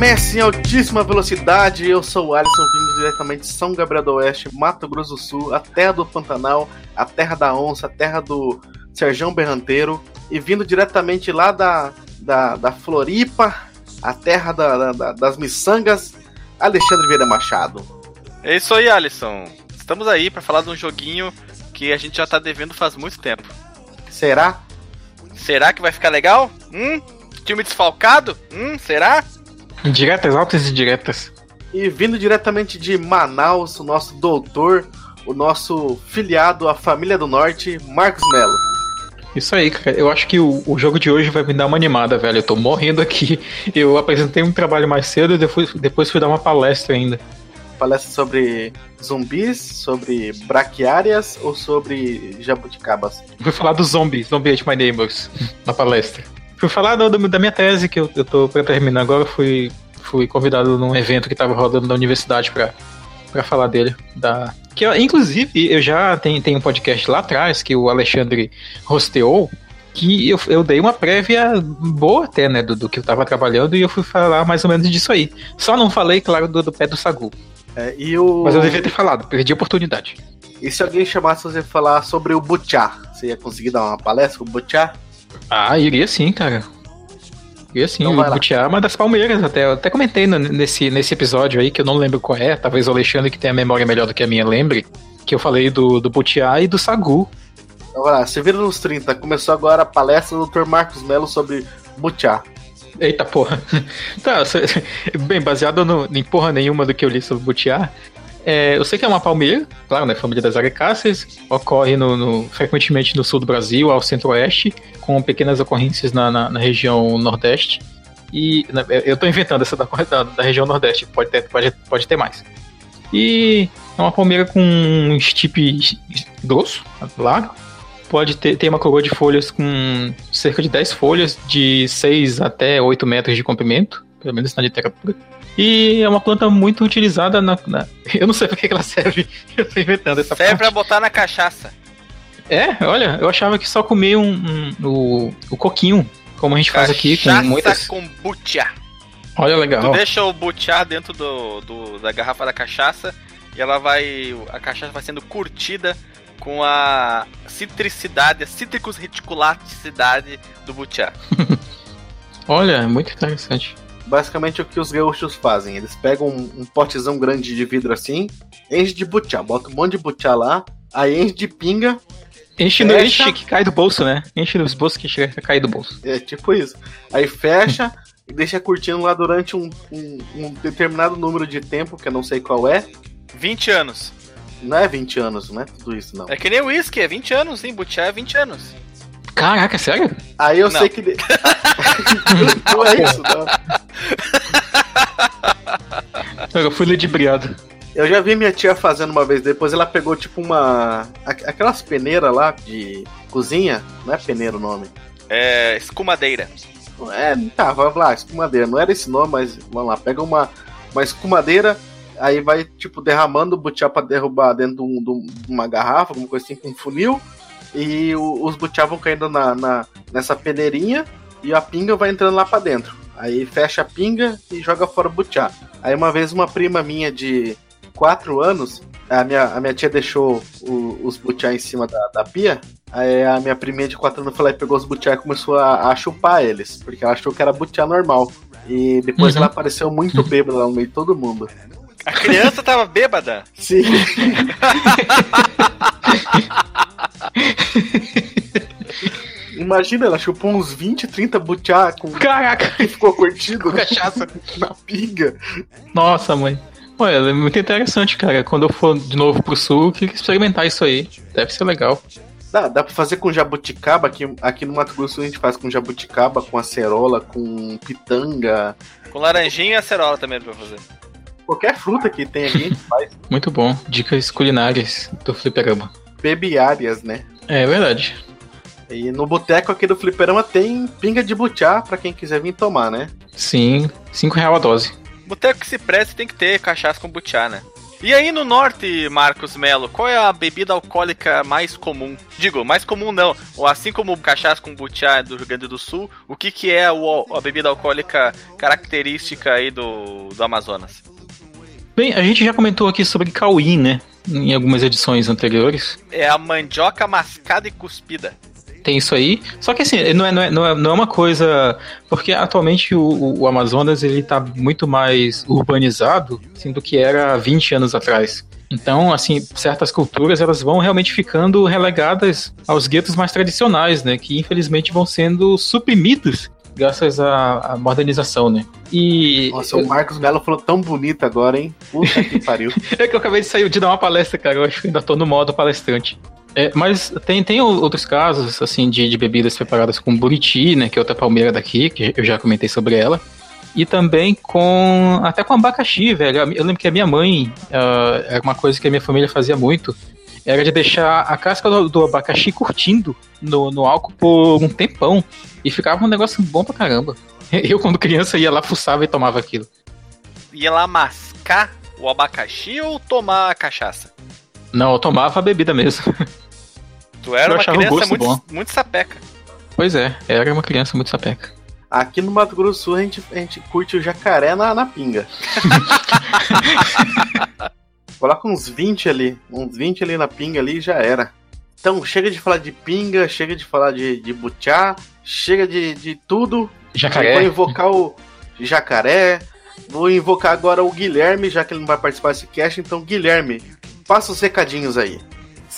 Comece em altíssima velocidade. Eu sou o Alisson, vindo diretamente de São Gabriel do Oeste, Mato Grosso do Sul, a terra do Pantanal, a terra da onça, a terra do Serjão Berranteiro, e vindo diretamente lá da, da, da Floripa, a terra da, da, das miçangas, Alexandre Vieira Machado. É isso aí, Alisson. Estamos aí para falar de um joguinho que a gente já tá devendo faz muito tempo. Será? Será que vai ficar legal? Hum? Time desfalcado? Hum, será? Indiretas, altas e diretas. E vindo diretamente de Manaus, o nosso doutor, o nosso filiado à família do Norte, Marcos Melo. Isso aí, cara. Eu acho que o, o, jogo de hoje vai me dar uma animada, velho. Eu tô morrendo aqui. Eu apresentei um trabalho mais cedo e depois, depois fui dar uma palestra ainda. Palestra sobre zumbis, sobre braquiárias ou sobre jabuticabas? Fui falar do zombies, Zombie Ate My Neighbors, na palestra. Fui falar do, do, da minha tese, que eu, eu tô pra terminar agora. Fui, fui convidado num evento que tava rodando na universidade pra, pra falar dele. Da, que eu, inclusive, eu já tenho, tenho um podcast lá atrás que o Alexandre rosteou. Que eu, eu dei uma prévia boa até, né, do, do que eu tava trabalhando, e eu fui falar mais ou menos disso aí. Só não falei, claro, do, do pé do Sagu. É, e o... Mas eu devia ter falado, perdi a oportunidade. E se alguém chamasse você falar sobre o Butchá? Você ia conseguir dar uma palestra com o Butchá? Ah, iria sim, cara. Iria sim, então o Butiá é uma das Palmeiras até. Eu até comentei no, nesse, nesse episódio aí, que eu não lembro qual é, talvez o Alexandre, que tem a memória melhor do que a minha, lembre, que eu falei do, do Butiá e do Sagu. Então vai lá, você vira nos 30, começou agora a palestra do Dr. Marcos Melo sobre Butiá. Eita porra. tá, bem, baseado no, em porra nenhuma do que eu li sobre Butiá, é, eu sei que é uma palmeira, claro, né? Família das aracáceas. Ocorre no, no, frequentemente no sul do Brasil, ao centro-oeste, com pequenas ocorrências na, na, na região nordeste. E né, eu estou inventando essa da, da, da, região nordeste, pode ter, pode, pode ter mais. E é uma palmeira com um estipe grosso, largo. Pode ter uma coroa de folhas com cerca de 10 folhas, de 6 até 8 metros de comprimento, pelo menos na literatura. E é uma planta muito utilizada na. na... Eu não sei pra que ela serve. Eu tô inventando essa Serve pra botar na cachaça. É, olha, eu achava que só comer um, um, o, o coquinho, como a gente cachaça faz aqui com muitas. com butiá. Olha legal. Tu deixa o butiá dentro do, do, da garrafa da cachaça e ela vai. A cachaça vai sendo curtida com a citricidade, a cítricos reticulaticidade do butiá. Olha, muito interessante basicamente o que os gaúchos fazem. Eles pegam um, um potezão grande de vidro assim, enche de butiá, bota um monte de butiá lá, aí enche de pinga. Enche no enche que cai do bolso, né? Enche nos bolsos que chega a cair do bolso. É tipo isso. Aí fecha e deixa curtindo lá durante um, um, um, determinado número de tempo, que eu não sei qual é. 20 anos. Não é 20 anos, não é tudo isso, não. É que nem o uísque, é 20 anos, sim. Butiá é 20 anos. Caraca, sério? Aí eu não. sei que. não é isso, não. Eu fui ludibriado. Eu já vi minha tia fazendo uma vez, depois ela pegou tipo uma. aquelas peneiras lá de cozinha, não é peneira o nome? É. escumadeira. É, tá, vamos lá, escumadeira. Não era esse nome, mas vamos lá, pega uma, uma escumadeira, aí vai, tipo, derramando o butiá pra derrubar dentro de, um, de uma garrafa, alguma coisa assim, com um funil, e o, os butiá vão caindo na, na, nessa peneirinha, e a pinga vai entrando lá pra dentro. Aí fecha a pinga e joga fora o butiá. Aí uma vez uma prima minha de 4 anos, a minha, a minha tia deixou o, os butiá em cima da, da pia. Aí a minha priminha de 4 anos foi lá e pegou os butiá e começou a, a chupar eles, porque ela achou que era butiá normal. E depois uhum. ela apareceu muito bêbada lá no meio de todo mundo. A criança tava bêbada? Sim. Imagina, ela chupou uns 20, 30 butiá com. Caraca! E ficou curtido com cachaça na pinga. Nossa, mãe. Olha, é muito interessante, cara. Quando eu for de novo pro sul, eu queria experimentar isso aí. Deve ser legal. Dá, dá pra fazer com jabuticaba, aqui, aqui no Mato Grosso a gente faz com jabuticaba, com acerola, com pitanga. Com laranjinha e acerola também dá pra fazer. Qualquer fruta que tem aqui a gente faz. Muito bom. Dicas culinárias do fliperama. Bebiárias, né? É verdade. E no boteco aqui do Fliperama tem pinga de butiá para quem quiser vir tomar, né? Sim, 5 real a dose. Boteco que se preste tem que ter cachaça com butiá, né? E aí no norte, Marcos Melo, qual é a bebida alcoólica mais comum? Digo, mais comum não. Ou assim como o cachaça com butiá do Rio Grande do Sul, o que, que é o, a bebida alcoólica característica aí do, do Amazonas? Bem, a gente já comentou aqui sobre cauim, né? Em algumas edições anteriores. É a mandioca mascada e cuspida tem isso aí. Só que assim, não é, não é, não é, não é uma coisa. Porque atualmente o, o Amazonas ele tá muito mais urbanizado assim, do que era 20 anos atrás. Então, assim, certas culturas elas vão realmente ficando relegadas aos guetos mais tradicionais, né? Que infelizmente vão sendo suprimidos graças à, à modernização, né? E. Nossa, o Marcos Melo falou tão bonito agora, hein? Puta que pariu. é que eu acabei de sair de dar uma palestra, cara. Eu acho que ainda tô no modo palestrante. É, mas tem, tem outros casos, assim, de, de bebidas preparadas com buriti, né? Que é outra palmeira daqui, que eu já comentei sobre ela. E também com. Até com abacaxi, velho. Eu lembro que a minha mãe. Uh, era uma coisa que a minha família fazia muito. Era de deixar a casca do, do abacaxi curtindo no, no álcool por um tempão. E ficava um negócio bom pra caramba. Eu, quando criança, ia lá, fuçava e tomava aquilo. Ia lá mascar o abacaxi ou tomar a cachaça? Não, eu tomava a bebida mesmo. Tu era eu uma criança muito, muito sapeca. Pois é, era uma criança muito sapeca. Aqui no Mato Grosso do Sul a gente, a gente curte o jacaré na, na pinga. Coloca uns 20 ali, uns 20 ali na pinga ali e já era. Então chega de falar de pinga, chega de falar de, de butiá, chega de, de tudo. Jacaré. Vou invocar o jacaré. Vou invocar agora o Guilherme, já que ele não vai participar desse cast. Então, Guilherme, passa os recadinhos aí.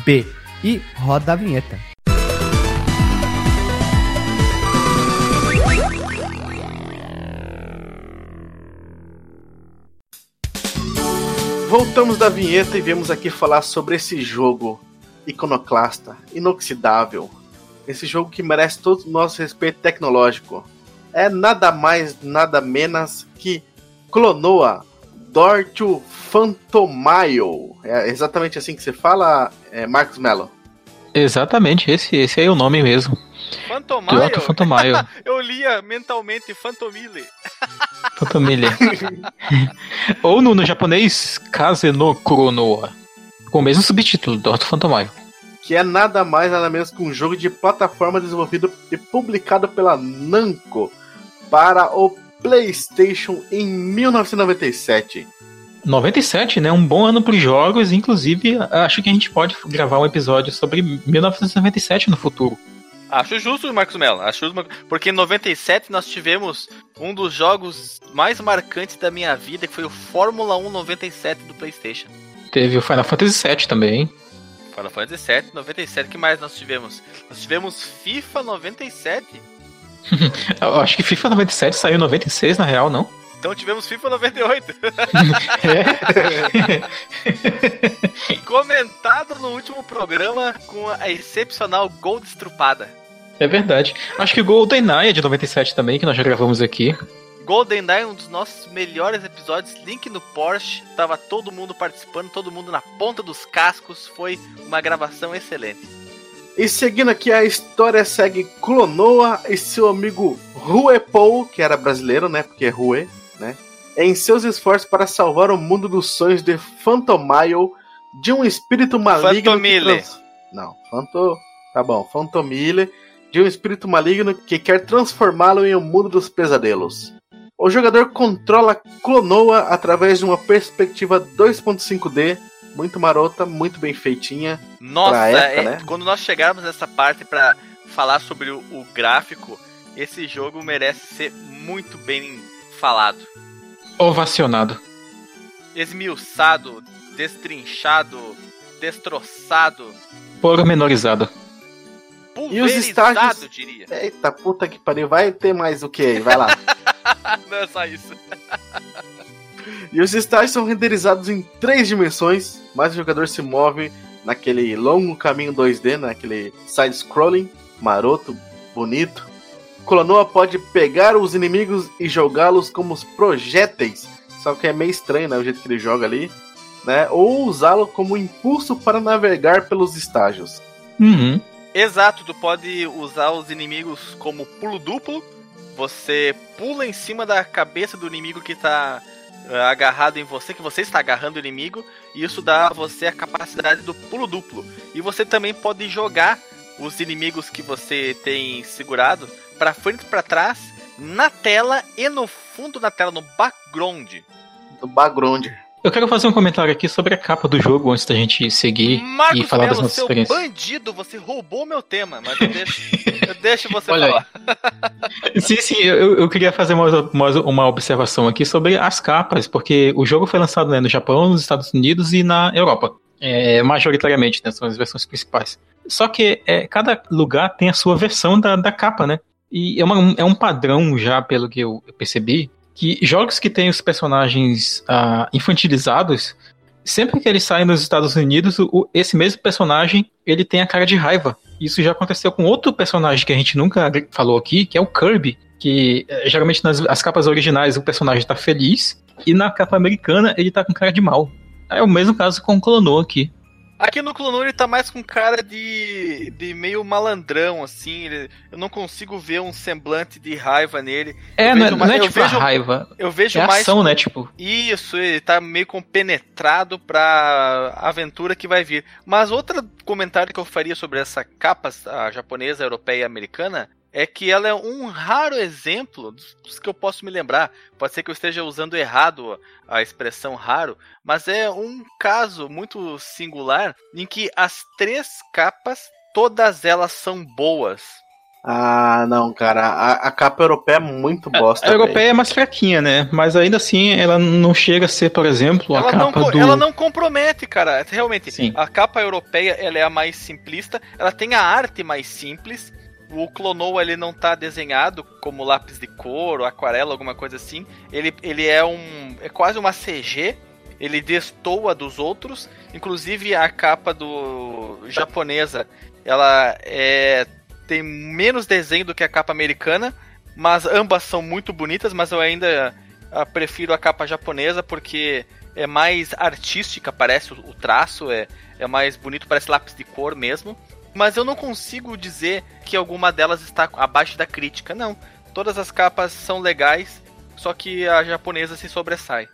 fdb. E roda a vinheta. Voltamos da vinheta e viemos aqui falar sobre esse jogo iconoclasta, inoxidável. Esse jogo que merece todo o nosso respeito tecnológico. É nada mais, nada menos que Clonoa Dortio Phantomaio. É exatamente assim que você fala, é, Marcos Mello? Exatamente, esse, esse aí é o nome mesmo. Fantomaio? Fantomaio. Eu lia mentalmente Fantomile. Fantomile. Ou no, no japonês, Kaze no Kuronoa. Com o mesmo subtítulo, Dorto Fantomaio. Que é nada mais nada menos que um jogo de plataforma desenvolvido e publicado pela Namco para o PlayStation em 1997. 97, né? Um bom ano para os jogos. Inclusive, acho que a gente pode gravar um episódio sobre 1997 no futuro. Acho justo, Marcos Mello. Acho justo, porque em 97 nós tivemos um dos jogos mais marcantes da minha vida, que foi o Fórmula 1 97 do PlayStation. Teve o Final Fantasy VII também. Final Fantasy VII, 97. que mais nós tivemos? Nós tivemos FIFA 97. Eu acho que FIFA 97 saiu em 96, na real, não? Então tivemos FIFA 98. é? Comentado no último programa com a excepcional Gold Estrupada. É verdade. Acho que o GoldenEye é de 97 também, que nós já gravamos aqui. GoldenEye, um dos nossos melhores episódios, link no Porsche, tava todo mundo participando, todo mundo na ponta dos cascos, foi uma gravação excelente. E seguindo aqui a história segue Clonoa e seu amigo Rue Paul, que era brasileiro, né, porque é Rue, né, em seus esforços para salvar o mundo dos sonhos de Phantomile de um espírito maligno Fantomile. Trans... Não, Phantom... Tá bom, Phantomile de um espírito maligno que quer transformá-lo em um mundo dos pesadelos. O jogador controla Clonoa através de uma perspectiva 2.5D, muito marota, muito bem feitinha. Nossa, época, é, né? quando nós chegarmos nessa parte para falar sobre o, o gráfico, esse jogo merece ser muito bem falado. Ovacionado. Esmiuçado, destrinchado, destroçado. Pormenorizado. E os estágios. diria. Eita puta que pariu, vai ter mais o que aí? Vai lá. Não é só isso. E os estágios são renderizados em três dimensões, mas o jogador se move naquele longo caminho 2D, naquele side-scrolling maroto, bonito. Clonoa pode pegar os inimigos e jogá-los como projéteis, só que é meio estranho, né, o jeito que ele joga ali, né? Ou usá-lo como impulso para navegar pelos estágios. Uhum. Exato, tu pode usar os inimigos como pulo duplo. Você pula em cima da cabeça do inimigo que tá uh, agarrado em você, que você está agarrando o inimigo, e isso dá a você a capacidade do pulo duplo. E você também pode jogar os inimigos que você tem segurado para frente e para trás na tela e no fundo da tela, no background. No background. Eu quero fazer um comentário aqui sobre a capa do jogo antes da gente seguir Marcos e falar Melo, das nossas seu experiências. bandido, você roubou meu tema, mas eu deixo, eu deixo você Olha aí. falar. Sim, sim, eu, eu queria fazer uma, uma, uma observação aqui sobre as capas, porque o jogo foi lançado né, no Japão, nos Estados Unidos e na Europa. É, majoritariamente, né, são as versões principais. Só que é, cada lugar tem a sua versão da, da capa, né? E é, uma- é um padrão já, pelo que eu percebi, que jogos que têm os personagens ah, infantilizados, sempre que eles saem nos Estados Unidos, o- esse mesmo personagem ele tem a cara de raiva. Isso já aconteceu com outro personagem que a gente nunca falou aqui, que é o Kirby. Que eh, geralmente nas as capas originais o personagem tá feliz, e na capa americana ele tá com cara de mal. É o mesmo caso com o Clonoa aqui. Aqui no Clonur ele tá mais com cara de, de meio malandrão, assim. ele- eu não consigo ver um semblante de raiva nele. É, não é, vejo não é mais- eu tipo a vejo- raiva, Eu vejo é mais ação, né? Tipo, Isso, ele tá meio compenetrado pra aventura que vai vir. Mas outro comentário que eu faria sobre essa capa a japonesa, europeia e americana é que ela é um raro exemplo dos que eu posso me lembrar. Pode ser que eu esteja usando errado a expressão raro, mas é um caso muito singular em que as três capas, todas elas são boas. Ah, não, cara. A, a capa europeia é muito bosta. a velho. europeia é mais fraquinha, né? Mas ainda assim ela não chega a ser, por exemplo, a ela, não, capa co- do. ela não compromete, cara. Realmente, Sim. a capa europeia ela é a mais simplista. Ela tem a arte mais simples. O Clonoa ele não tá desenhado como lápis de cor aquarela, alguma coisa assim. Ele, ele é um. é quase uma CG. Ele destoa dos outros. Inclusive a capa do japonesa, ela é tem menos desenho do que a capa americana, mas ambas são muito bonitas, mas eu ainda ah, prefiro a capa japonesa porque é mais artística, parece o, o traço, é, é mais bonito, parece lápis de cor mesmo. Mas eu não consigo dizer que alguma delas está abaixo da crítica, não. Todas as capas são legais, só que a japonesa se sobressai.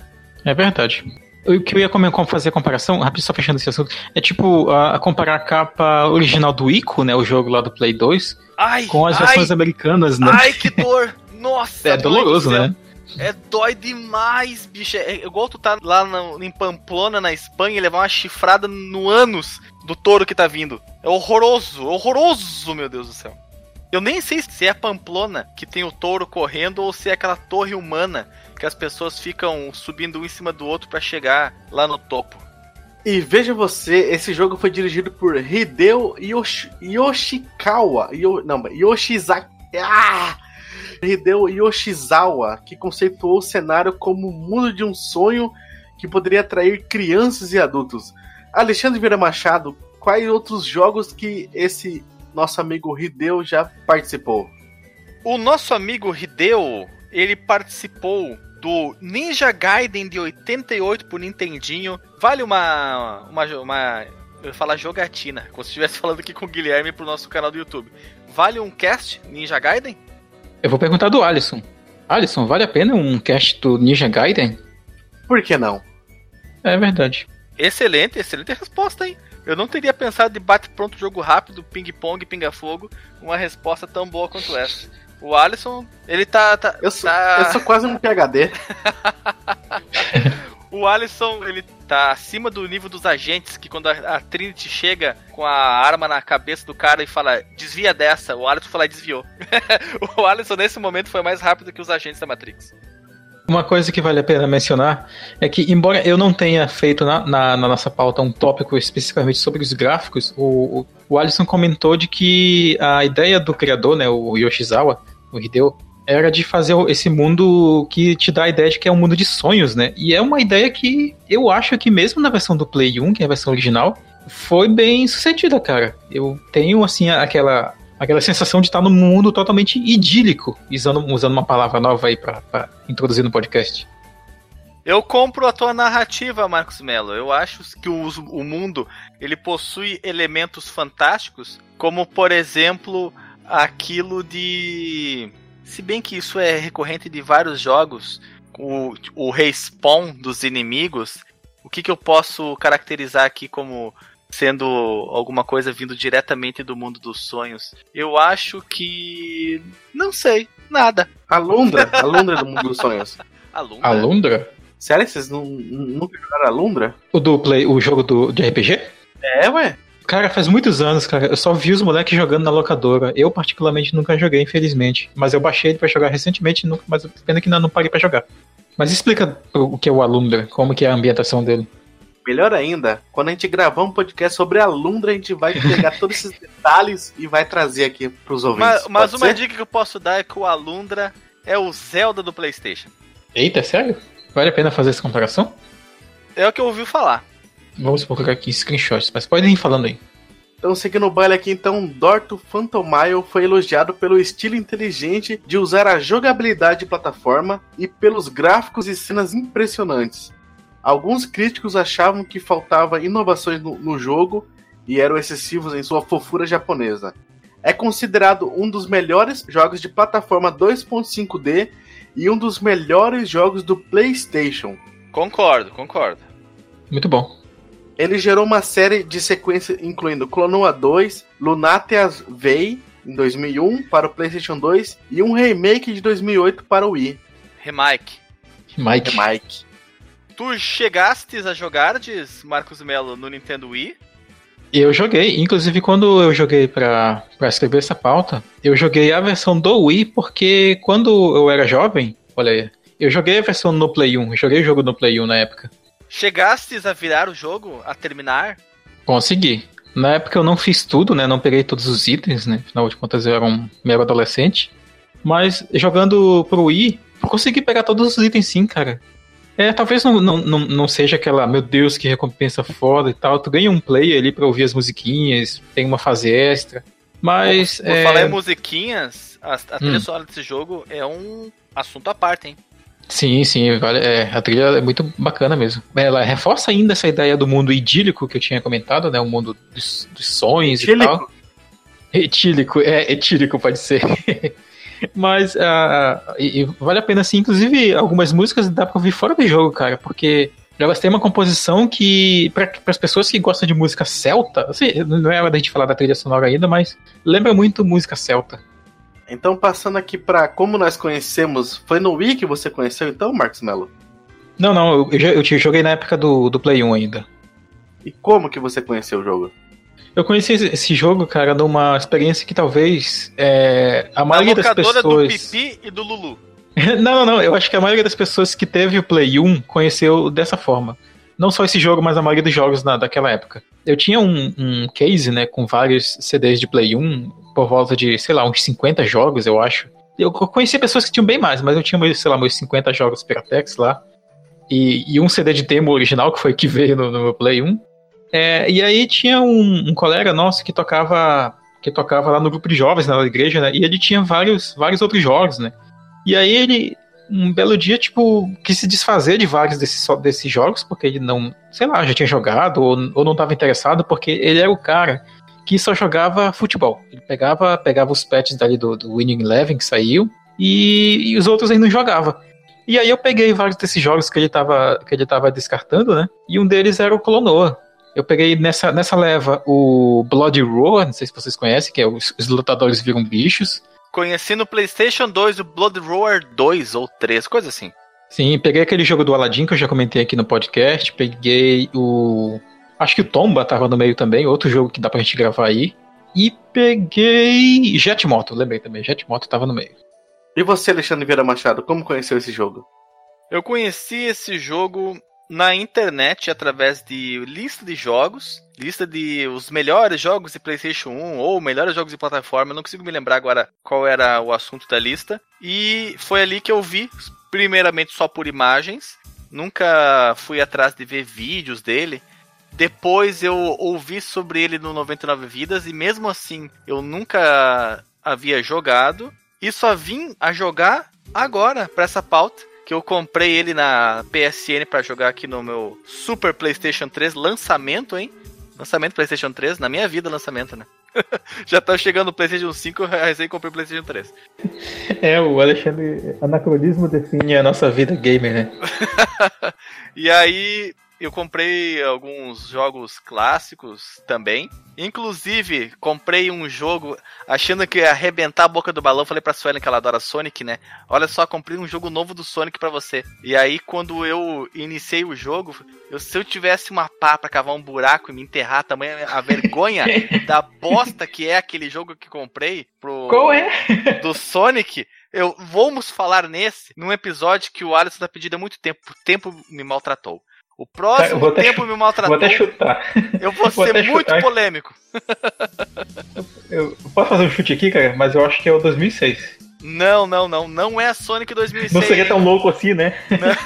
É verdade. O que eu ia fazer a comparação, rápido só fechando esse assunto, é tipo a, a comparar a capa original do Ico, né? O jogo lá do Play 2, Ai, com as ai, versões americanas, né? ai, que dor! Nossa, é doloroso, né? É dói demais, bicho. É igual tu tá lá no- em Pamplona, na Espanha, e levar uma chifrada no ânus do touro que tá vindo. É horroroso, horroroso, meu Deus do céu. Eu nem sei se é a Pamplona que tem o touro correndo ou se é aquela torre humana que as pessoas ficam subindo um em cima do outro pra chegar lá no topo. E veja você, esse jogo foi dirigido por Hideo Yoshi, Yoshikawa. Yo, não, Yoshizaki. Ah! Hideo Yoshizawa, que conceituou o cenário como o mundo de um sonho que poderia atrair crianças e adultos. Alexandre Vieira Machado, quais outros jogos que esse nosso amigo Hideo já participou? O nosso amigo Hideo, ele participou do Ninja Gaiden de 88 pro Nintendinho. Vale uma. uma, uma eu ia falar jogatina, como se estivesse falando aqui com o Guilherme pro nosso canal do YouTube. Vale um cast Ninja Gaiden? Eu vou perguntar do Alisson. Alisson, vale a pena um cast do Ninja Gaiden? Por que não? É verdade. Excelente, excelente resposta, hein? Eu não teria pensado de bate-pronto, jogo rápido, ping-pong, pinga-fogo, uma resposta tão boa quanto essa. O Alisson, ele tá. tá, Eu sou, tá- eu sou quase um PHD. O Alisson, ele tá acima do nível dos agentes, que quando a, a Trinity chega com a arma na cabeça do cara e fala, desvia dessa, o Alisson fala desviou. o Alisson, nesse momento, foi mais rápido que os agentes da Matrix. Uma coisa que vale a pena mencionar é que, embora eu não tenha feito na, na- na nossa pauta um tópico especificamente sobre os gráficos, o, o, o Alisson comentou de que a ideia do criador, né, o Yoshizawa, o Hideo, era de fazer esse mundo que te dá a ideia de que é um mundo de sonhos, né? E é uma ideia que eu acho que mesmo na versão do Play 1, que é a versão original, foi bem sucedida, cara. Eu tenho, assim, aquela, aquela sensação de estar num mundo totalmente idílico, usando, usando uma palavra nova aí pra introduzir no podcast. Eu compro a tua narrativa, Marcos Mello. Eu acho que o, o mundo ele possui elementos fantásticos, como por exemplo aquilo de se bem que isso é recorrente de vários jogos, o, o respawn dos inimigos, o que, que eu posso caracterizar aqui como sendo alguma coisa vindo diretamente do mundo dos sonhos? Eu acho que. Não sei, nada. A Lundra, a Lundra do mundo dos sonhos. A Lundra? A Lundra? Sério vocês não, nunca jogaram a Lundra? O do Play, o jogo do, de RPG? É, ué. Cara, faz muitos anos, cara. Eu só vi os moleques jogando na locadora. Eu, particularmente, nunca joguei, infelizmente. Mas eu baixei ele pra jogar recentemente, nunca, mas pena que ainda não parei pra jogar. Mas explica o que é o Alundra, como que é a ambientação dele. Melhor ainda, quando a gente gravar um podcast sobre a Lundra, a gente vai pegar todos esses detalhes e vai trazer aqui pros ouvintes. Mas, mas uma ser? dica que eu posso dar é que o Alundra é o Zelda do PlayStation. Eita, sério? Vale a pena fazer essa comparação? É o que eu ouvi falar. Vamos colocar aqui screenshots, mas podem ir falando aí. Então, seguindo o baile aqui, então, Dorto Phantomile foi elogiado pelo estilo inteligente de usar a jogabilidade de plataforma e pelos gráficos e cenas impressionantes. Alguns críticos achavam que faltava inovações no, no jogo e eram excessivos em sua fofura japonesa. É considerado um dos melhores jogos de plataforma 2.5D e um dos melhores jogos do PlayStation. Concordo, concordo. Muito bom. Ele gerou uma série de sequências incluindo Clonoa 2, Lunateas Vei em 2001 para o PlayStation 2 e um remake de 2008 para o Wii. Remake. Remake. Remake. Tu chegastes a jogar, diz Marcos Melo, no Nintendo Wii? Eu joguei, inclusive quando eu joguei para escrever essa pauta, eu joguei a versão do Wii porque quando eu era jovem, olha aí, eu joguei a versão no Play 1, joguei o jogo no Play 1 na época. Chegastes a virar o jogo, a terminar? Consegui. Na época eu não fiz tudo, né? Não peguei todos os itens, né? Afinal de contas eu era um mero adolescente. Mas jogando pro Wii, consegui pegar todos os itens sim, cara. É, talvez não, não, não, não seja aquela, meu Deus, que recompensa foda e tal. Tu ganha um play ali pra ouvir as musiquinhas, tem uma fase extra. Mas. Vou é... falar em musiquinhas, a, a trilha hum. sonora desse jogo é um assunto à parte, hein? Sim, sim, vale, é, a trilha é muito bacana mesmo. Ela reforça ainda essa ideia do mundo idílico que eu tinha comentado, né? O mundo dos, dos sonhos etílico. e tal. Etílico, é, etílico pode ser. Mas uh, e, e vale a pena, sim. Inclusive, algumas músicas dá pra ouvir fora do jogo, cara, porque elas têm uma composição que, para as pessoas que gostam de música celta, assim, não é hora da gente falar da trilha sonora ainda, mas lembra muito música celta. Então, passando aqui para como nós conhecemos, foi no Wii que você conheceu então, Marcos Mello? Não, não, eu, eu, eu joguei na época do, do Play 1 ainda. E como que você conheceu o jogo? Eu conheci esse jogo, cara, numa experiência que talvez é, a maioria das pessoas... do Pipi e do Lulu. não, não, não, eu acho que a maioria das pessoas que teve o Play 1 conheceu dessa forma. Não só esse jogo, mas a maioria dos jogos na, daquela época. Eu tinha um, um case, né, com vários CDs de Play 1, por volta de, sei lá, uns 50 jogos, eu acho. Eu conheci pessoas que tinham bem mais, mas eu tinha, sei lá, meus 50 jogos Piratex lá. E, e um CD de demo original, que foi que veio no, no meu Play 1. É, e aí tinha um, um, colega nosso que tocava que tocava lá no grupo de jovens na igreja, né? E ele tinha vários, vários outros jogos, né? E aí ele, um belo dia, tipo, quis se desfazer de vários desses, desses jogos, porque ele não, sei lá, já tinha jogado ou, ou não estava interessado, porque ele era o cara que só jogava futebol. Ele pegava, pegava os patches dali do, do Winning Eleven que saiu e, e, os outros ele não jogava. E aí eu peguei vários desses jogos que ele tava, que ele tava descartando, né? E um deles era o Clonoa. Eu peguei nessa, nessa leva o Blood Roar, não sei se vocês conhecem, que é os, os lutadores viram bichos. Conheci no PlayStation 2 o Blood Roar 2 ou 3, coisa assim. Sim, peguei aquele jogo do Aladdin que eu já comentei aqui no podcast. Peguei o Acho que o Tomba tava no meio também, outro jogo que dá pra gente gravar aí. E peguei Jetmoto, lembrei também, Jetmoto tava no meio. E você, Alexandre Vieira Machado, como conheceu esse jogo? Eu conheci esse jogo na internet através de lista de jogos lista de os melhores jogos de PlayStation 1 ou melhores jogos de plataforma. Eu não consigo me lembrar agora qual era o assunto da lista. E foi ali que eu vi, primeiramente só por imagens. Nunca fui atrás de ver vídeos dele. Depois eu ouvi sobre ele no 99 Vidas e mesmo assim eu nunca havia jogado e só vim a jogar agora para essa pauta que eu comprei ele na PSN para jogar aqui no meu Super PlayStation 3 lançamento, hein? Lançamento PlayStation 3, na minha vida lançamento, né? Já tá chegando o PlayStation 5, eu recém comprei o PlayStation 3. É, o Alexandre, anacronismo define a nossa vida gamer, né? e aí, eu comprei alguns jogos clássicos também. Inclusive, comprei um jogo achando que ia arrebentar a boca do balão. Falei pra Suelen que ela adora Sonic, né? Olha só, comprei um jogo novo do Sonic para você. E aí, quando eu iniciei o jogo, eu, se eu tivesse uma pá pra cavar um buraco e me enterrar, tamanha a vergonha da bosta que é aquele jogo que comprei pro. Qual é? Do Sonic. Eu vamos falar nesse, num episódio que o Alisson tá pedindo há muito tempo. O tempo me maltratou. O próximo tempo me maltratou. Vou até chutar. Eu vou, vou ser muito chutar. polêmico. Eu, posso fazer um chute aqui, cara? Mas eu acho que é o 2006. Não, não, não. Não é a Sonic 2006. Não seria tão louco assim, né?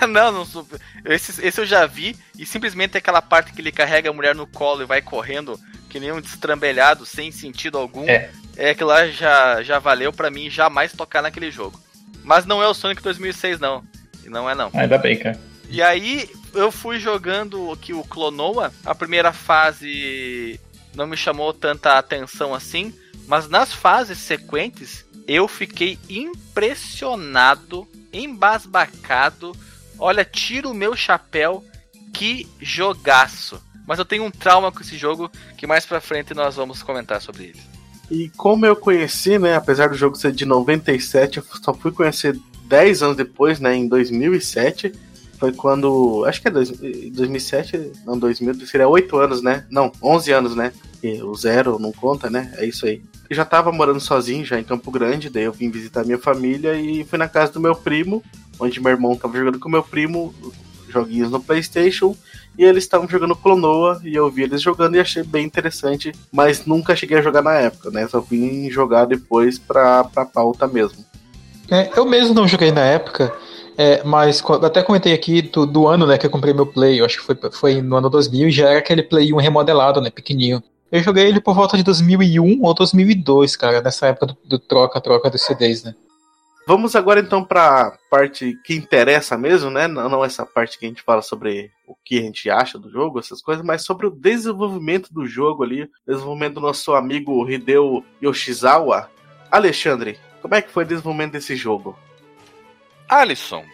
Não, não. não esse, esse eu já vi. E simplesmente aquela parte que ele carrega a mulher no colo e vai correndo que nem um destrambelhado, sem sentido algum. É. É que lá já, já valeu para mim jamais tocar naquele jogo. Mas não é o Sonic 2006, não. Não é, não. Ainda bem, cara. E aí, eu fui jogando aqui o Clonoa. A primeira fase não me chamou tanta atenção assim, mas nas fases sequentes eu fiquei impressionado, embasbacado. Olha, tiro o meu chapéu, que jogaço. Mas eu tenho um trauma com esse jogo que mais pra frente nós vamos comentar sobre ele. E como eu conheci, né, apesar do jogo ser de 97, eu só fui conhecer 10 anos depois, né, em 2007 foi quando. Acho que é dois, 2007, não, 2000, seria 8 anos, né? Não, 11 anos, né? E o zero não conta, né? É isso aí. Eu já tava morando sozinho, já em Campo Grande, daí eu vim visitar minha família e fui na casa do meu primo, onde meu irmão tava jogando com meu primo joguinhos no PlayStation e eles estavam jogando Clonoa e eu vi eles jogando e achei bem interessante, mas nunca cheguei a jogar na época, né? Só vim jogar depois pra, pra pauta mesmo. É, eu mesmo não joguei na época. É, mas até comentei aqui do, do, ano, né, que eu comprei meu Play, eu acho que foi, foi no ano 2000 e já era aquele Play 1 remodelado, né, pequenininho. Eu joguei ele por volta de 2001 ou 2002, cara, nessa época do troca-troca dos CDs, né. Vamos agora então para parte que interessa mesmo, né? Não, não essa parte que a gente fala sobre o que a gente acha do jogo, essas coisas, mas sobre o desenvolvimento do jogo ali, desenvolvimento do nosso amigo Hideo Yoshizawa. Alexandre, como é que foi o desenvolvimento desse jogo? Alisson,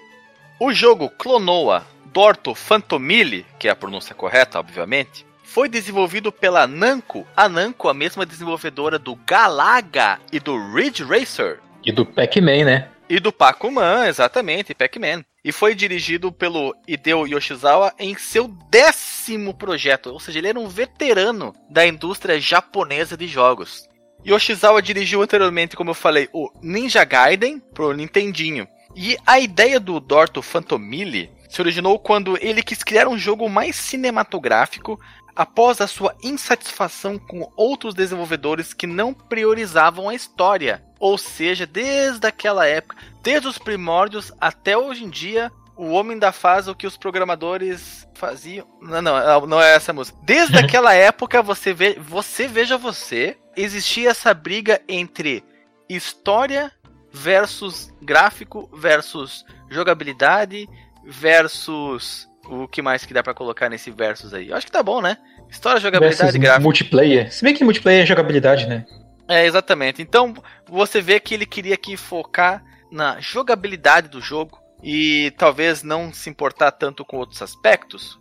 o jogo Clonoa Dorto Phantomile, que é a pronúncia correta, obviamente, foi desenvolvido pela Namco, a Namco, a mesma desenvolvedora do Galaga e do Ridge Racer. E do Pac-Man, né? E do Pac-Man, exatamente, Pac-Man. E foi dirigido pelo Hideo Yoshizawa em seu décimo projeto, ou seja, ele era um veterano da indústria japonesa de jogos. Yoshizawa dirigiu anteriormente, como eu falei, o Ninja Gaiden pro Nintendinho. E a ideia do Dorto Phantomile se originou quando ele quis criar um jogo mais cinematográfico após a sua insatisfação com outros desenvolvedores que não priorizavam a história. Ou seja, desde aquela época, desde os primórdios até hoje em dia, o homem da faz o que os programadores faziam. Não, não, não é essa música. Desde aquela época, você, vê, você veja você, existia essa briga entre história versus gráfico versus jogabilidade versus o que mais que dá para colocar nesse versus aí? Eu acho que tá bom, né? História, jogabilidade versus gráfico. Multiplayer. Se bem que multiplayer é jogabilidade, né? É, exatamente. Então, você vê que ele queria aqui focar na jogabilidade do jogo e talvez não se importar tanto com outros aspectos.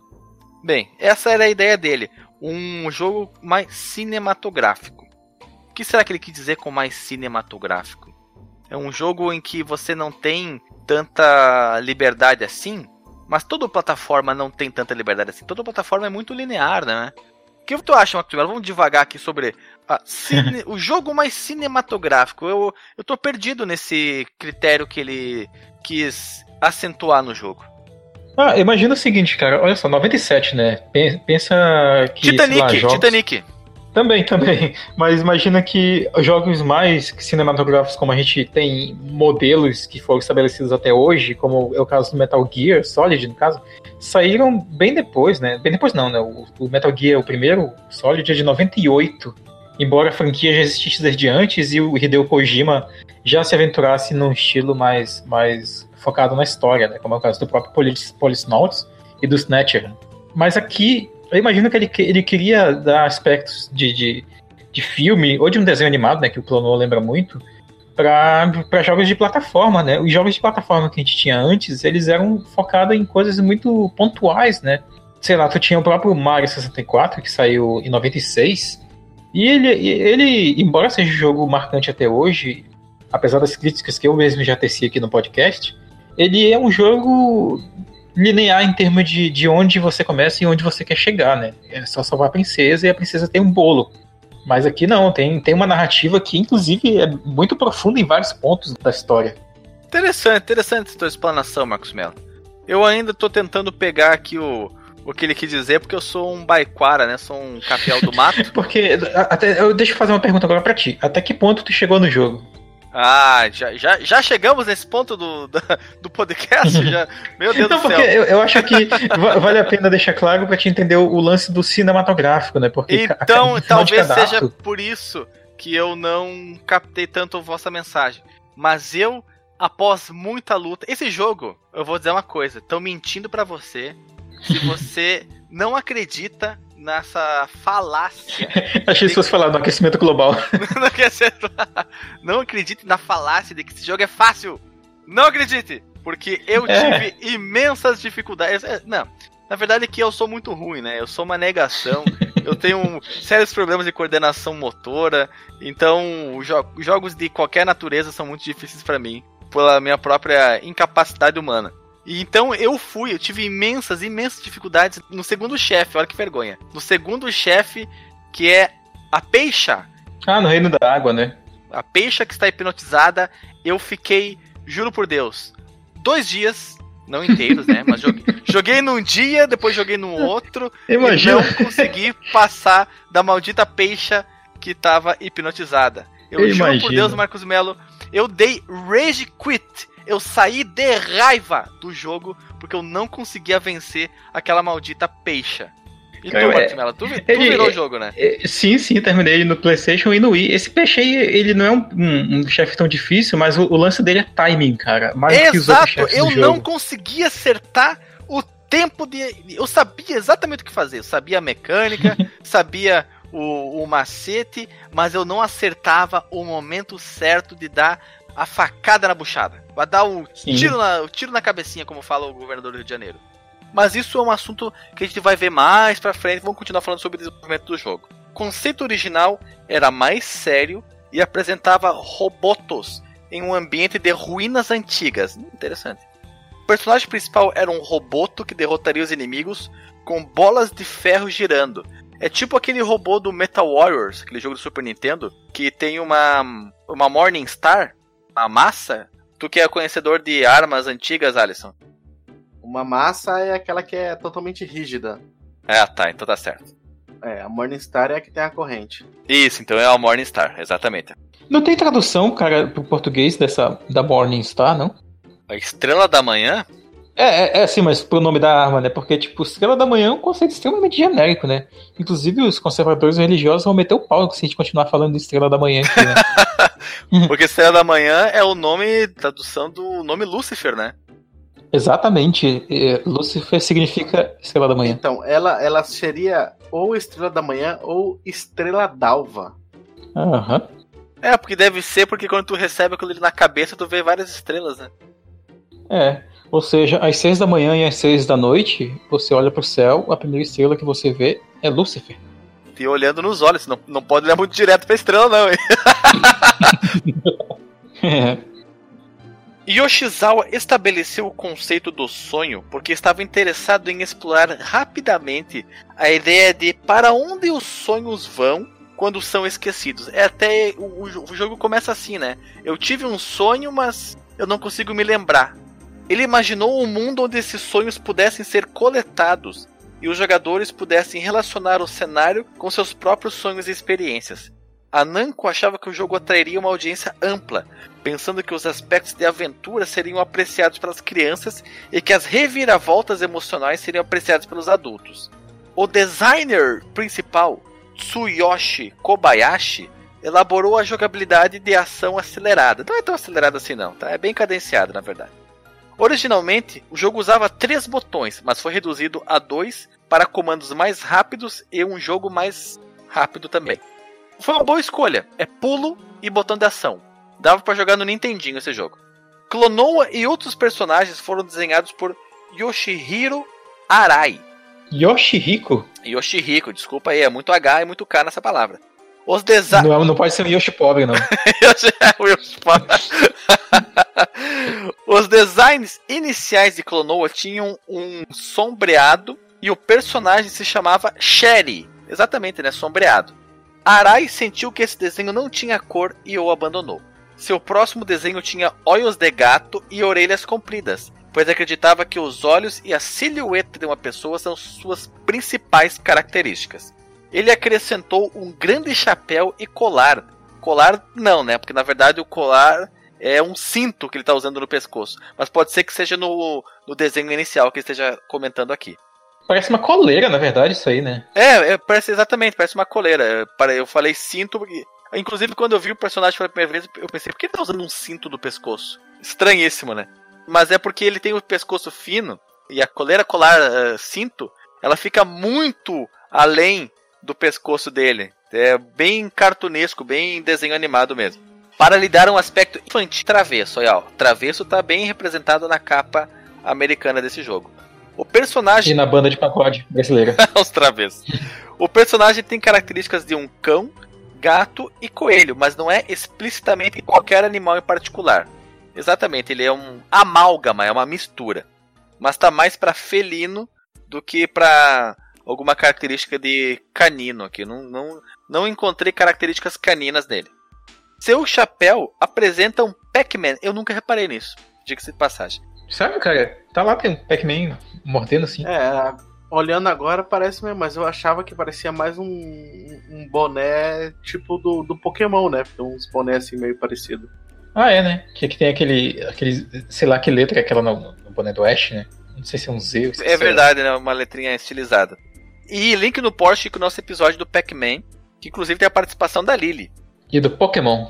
Bem, essa era a ideia dele. Um jogo mais cinematográfico. O que será que ele quis dizer com mais cinematográfico? É um jogo em que você não tem tanta liberdade assim, mas toda plataforma não tem tanta liberdade assim. Toda plataforma é muito linear, né? O que tu acha, Maxwell? Vamos devagar aqui sobre cine... o jogo mais cinematográfico. Eu, eu tô perdido nesse critério que ele quis acentuar no jogo. Ah, imagina o seguinte, cara, olha só, 97, né? Pensa que. Titanic, lá, jogos... Titanic. Também, também. Mas imagina que jogos mais cinematográficos, como a gente tem modelos que foram estabelecidos até hoje, como é o caso do Metal Gear Solid, no caso, saíram bem depois, né? Bem depois não, né? O, Metal Gear, o primeiro, Solid, é de 98. Embora a franquia já existisse desde antes e o Hideo Kojima já se aventurasse num estilo mais, mais focado na história, né? Como é o caso do próprio Police, Policenauts e do Snatcher. Mas aqui eu imagino que ele, ele queria dar aspectos de, de, de filme, ou de um desenho animado, né, que o Clono lembra muito, para jogos de plataforma, né? Os jogos de plataforma que a gente tinha antes, eles eram focados em coisas muito pontuais, né? Sei lá, tu tinha o próprio Mario 64, que saiu em 96, e ele, ele embora seja um jogo marcante até hoje, apesar das críticas que eu mesmo já teci aqui no podcast, ele é um jogo linear em termos de, de onde você começa e onde você quer chegar, né? É só salvar a princesa e a princesa tem um bolo. Mas aqui não, tem, tem uma narrativa que, inclusive, é muito profunda em vários pontos da história. Interessante, interessante essa tua explanação, Marcos Mello. Eu ainda tô tentando pegar aqui o, o que ele quis dizer, porque eu sou um baiquara, né? Sou um capial do mato. porque, até, eu deixa eu fazer uma pergunta agora pra ti. Até que ponto tu chegou no jogo? Ah, já, já, já chegamos nesse ponto do, do, podcast? Já, meu Deus então, do céu. Porque eu, eu acho que vale a pena deixar claro para te entender o, lance do cinematográfico, né? Porque então, talvez seja por isso que eu não captei tanto a vossa mensagem. Mas eu, após muita luta. Esse jogo, eu vou dizer uma coisa: estão mentindo para você. Se você não acredita nessa falácia. Achei que fosse falar do aquecimento global. não acredite na falácia de que esse jogo é fácil. Não acredite! Porque eu é. tive imensas dificuldades. É, não, na verdade é que eu sou muito ruim, né? Eu sou uma negação. eu tenho sérios problemas de coordenação motora. Então, jo jogos de qualquer natureza são muito difíceis para mim. Pela minha própria incapacidade humana. E então eu fui, eu tive imensas, imensas dificuldades no segundo chefe, olha que vergonha. No segundo chefe, que é a peixa. Ah, no reino da água, né? A peixa que está hipnotizada, eu fiquei, juro por Deus, dois dias, não inteiros, né? Mas joguei, joguei num dia, depois joguei no outro. Imagina. E não consegui passar da maldita peixa que estava hipnotizada. Eu, eu juro imagino. por Deus, Marcos Melo, eu dei rage quit eu saí de raiva do jogo porque eu não conseguia vencer aquela maldita peixa. E tu, Martimela, tu, tu ele, virou o jogo, né? É, sim, sim, terminei no PlayStation e no Wii. Esse peixe aí, ele não é um, um, um chefe tão difícil, mas o, o, lance dele é timing, cara. Mais Exato, eu não conseguia acertar o tempo de. Eu sabia exatamente o que fazer. Eu sabia a mecânica, sabia o, o macete, mas eu não acertava o momento certo de dar a facada na buchada. Vai dar o tiro na, o tiro na cabecinha, como fala o governador do Rio de Janeiro. Mas isso é um assunto que a gente vai ver mais pra frente. Vamos continuar falando sobre o desenvolvimento do jogo. O conceito original era mais sério e apresentava robotos em um ambiente de ruínas antigas. Interessante. O personagem principal era um roboto que derrotaria os inimigos com bolas de ferro girando. É tipo aquele robô do Metal Warriors, aquele jogo do Super Nintendo, que tem uma, uma Morning Star uma massa? Tu que é conhecedor de armas antigas, Alisson? Uma massa é aquela que é totalmente rígida. É, tá, então tá certo. É, a Morningstar é a que tem a corrente. Isso, então é a Morningstar, exatamente. Não tem tradução, cara, pro português dessa da Morningstar, não? A Estrela da Manhã? É, é, é sim, mas pro nome da arma, né? Porque, tipo, Estrela da Manhã é um conceito extremamente genérico, né? Inclusive, os conservadores religiosos vão meter o pau se a gente continuar falando de Estrela da Manhã aqui, né? Porque Estrela da Manhã é o nome, tradução do nome Lúcifer, né? Exatamente. Lúcifer significa Estrela da Manhã. Então, ela, ela seria ou Estrela da Manhã ou Estrela d'Alva. Aham. Uhum. É, porque deve ser porque quando tu recebe aquilo ali na cabeça, tu vê várias estrelas, né? É. Ou seja, às seis da manhã e às seis da noite, você olha para o céu, a primeira estrela que você vê é Lúcifer. E olhando nos olhos, não, não pode olhar muito direto pra estrela, não. é. Yoshizawa estabeleceu o conceito do sonho porque estava interessado em explorar rapidamente a ideia de para onde os sonhos vão quando são esquecidos. É até o, o jogo começa assim, né? Eu tive um sonho, mas eu não consigo me lembrar. Ele imaginou um mundo onde esses sonhos pudessem ser coletados e os jogadores pudessem relacionar o cenário com seus próprios sonhos e experiências. A Namco achava que o jogo atrairia uma audiência ampla, pensando que os aspectos de aventura seriam apreciados pelas crianças e que as reviravoltas emocionais seriam apreciadas pelos adultos. O designer principal, Tsuyoshi Kobayashi, elaborou a jogabilidade de ação acelerada. Não é tão acelerada assim não, tá? É bem cadenciado, na verdade. Originalmente, o jogo usava três botões, mas foi reduzido a dois para comandos mais rápidos e um jogo mais rápido também. Foi uma boa escolha. É pulo e botão de ação. Dava para jogar no Nintendinho esse jogo. Clonoa e outros personagens foram desenhados por Yoshihiro Arai. Yoshihiko? Yoshihiko, desculpa aí, é muito H e muito K nessa palavra. Os designs. Não, não pode ser um Yoshi pobre, não. Yoshi pobre. Os designs iniciais de Clonoa tinham um sombreado e o personagem se chamava Sherry. Exatamente, né? Sombreado. Arai sentiu que esse desenho não tinha cor e o abandonou. Seu próximo desenho tinha olhos de gato e orelhas compridas, pois acreditava que os olhos e a silhueta de uma pessoa são suas principais características. Ele acrescentou um grande chapéu e colar. Colar não, né? Porque na verdade o colar é um cinto que ele está usando no pescoço. Mas pode ser que seja no, no desenho inicial que ele esteja comentando aqui. Parece uma coleira, na verdade, isso aí, né? É, é parece exatamente, parece uma coleira. Eu falei cinto. Inclusive, quando eu vi o personagem pela primeira vez, eu pensei, por que ele tá usando um cinto do pescoço? Estranhíssimo, né? Mas é porque ele tem o pescoço fino e a coleira colar uh, cinto, ela fica muito além do pescoço dele. É bem cartunesco, bem desenho animado mesmo. Para lhe dar um aspecto infantil travesso, olha, ó, travesso tá bem representado na capa americana desse jogo. O personagem. E na banda de pagode brasileira. Os travessos. O personagem tem características de um cão, gato e coelho, mas não é explicitamente qualquer animal em particular. Exatamente, ele é um amálgama, é uma mistura. Mas tá mais para felino do que para alguma característica de canino aqui. Não, não, não encontrei características caninas nele. Seu chapéu apresenta um Pac-Man. Eu nunca reparei nisso. Diga-se de passagem. Sabe, cara? Tá lá, tem um Pac-Man mordendo assim. É, olhando agora parece mesmo, mas eu achava que parecia mais um, um boné tipo do, do Pokémon, né? Tem uns bonés assim meio parecido. Ah, é, né? Que, que tem aquele, aquele. Sei lá que letra é aquela no, no boné do Ash, né? Não sei se é um Z. É verdade, né? Uma letrinha estilizada. E link no post com o nosso episódio do Pac-Man, que inclusive tem a participação da Lily. E do Pokémon.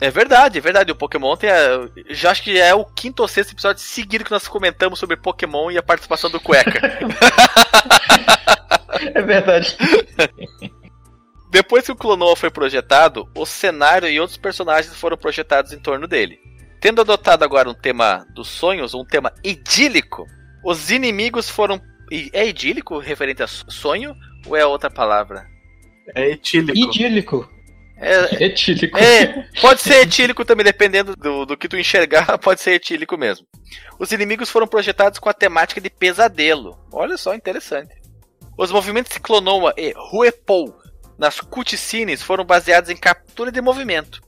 É verdade, é verdade. O Pokémon tem a, Já acho que é o quinto ou sexto episódio seguido que nós comentamos sobre Pokémon e a participação do Cueca. é verdade. Depois que o Clonoa foi projetado, o cenário e outros personagens foram projetados em torno dele. Tendo adotado agora um tema dos sonhos, um tema idílico, os inimigos foram. É idílico referente a sonho ou é outra palavra? É etílico. Idílico. É, etílico. É, pode ser etílico também, dependendo do, do que tu enxergar, pode ser etílico mesmo. Os inimigos foram projetados com a temática de pesadelo. Olha só, interessante. Os movimentos de Clonoa e Ruepou nas cutscenes foram baseados em captura de movimento.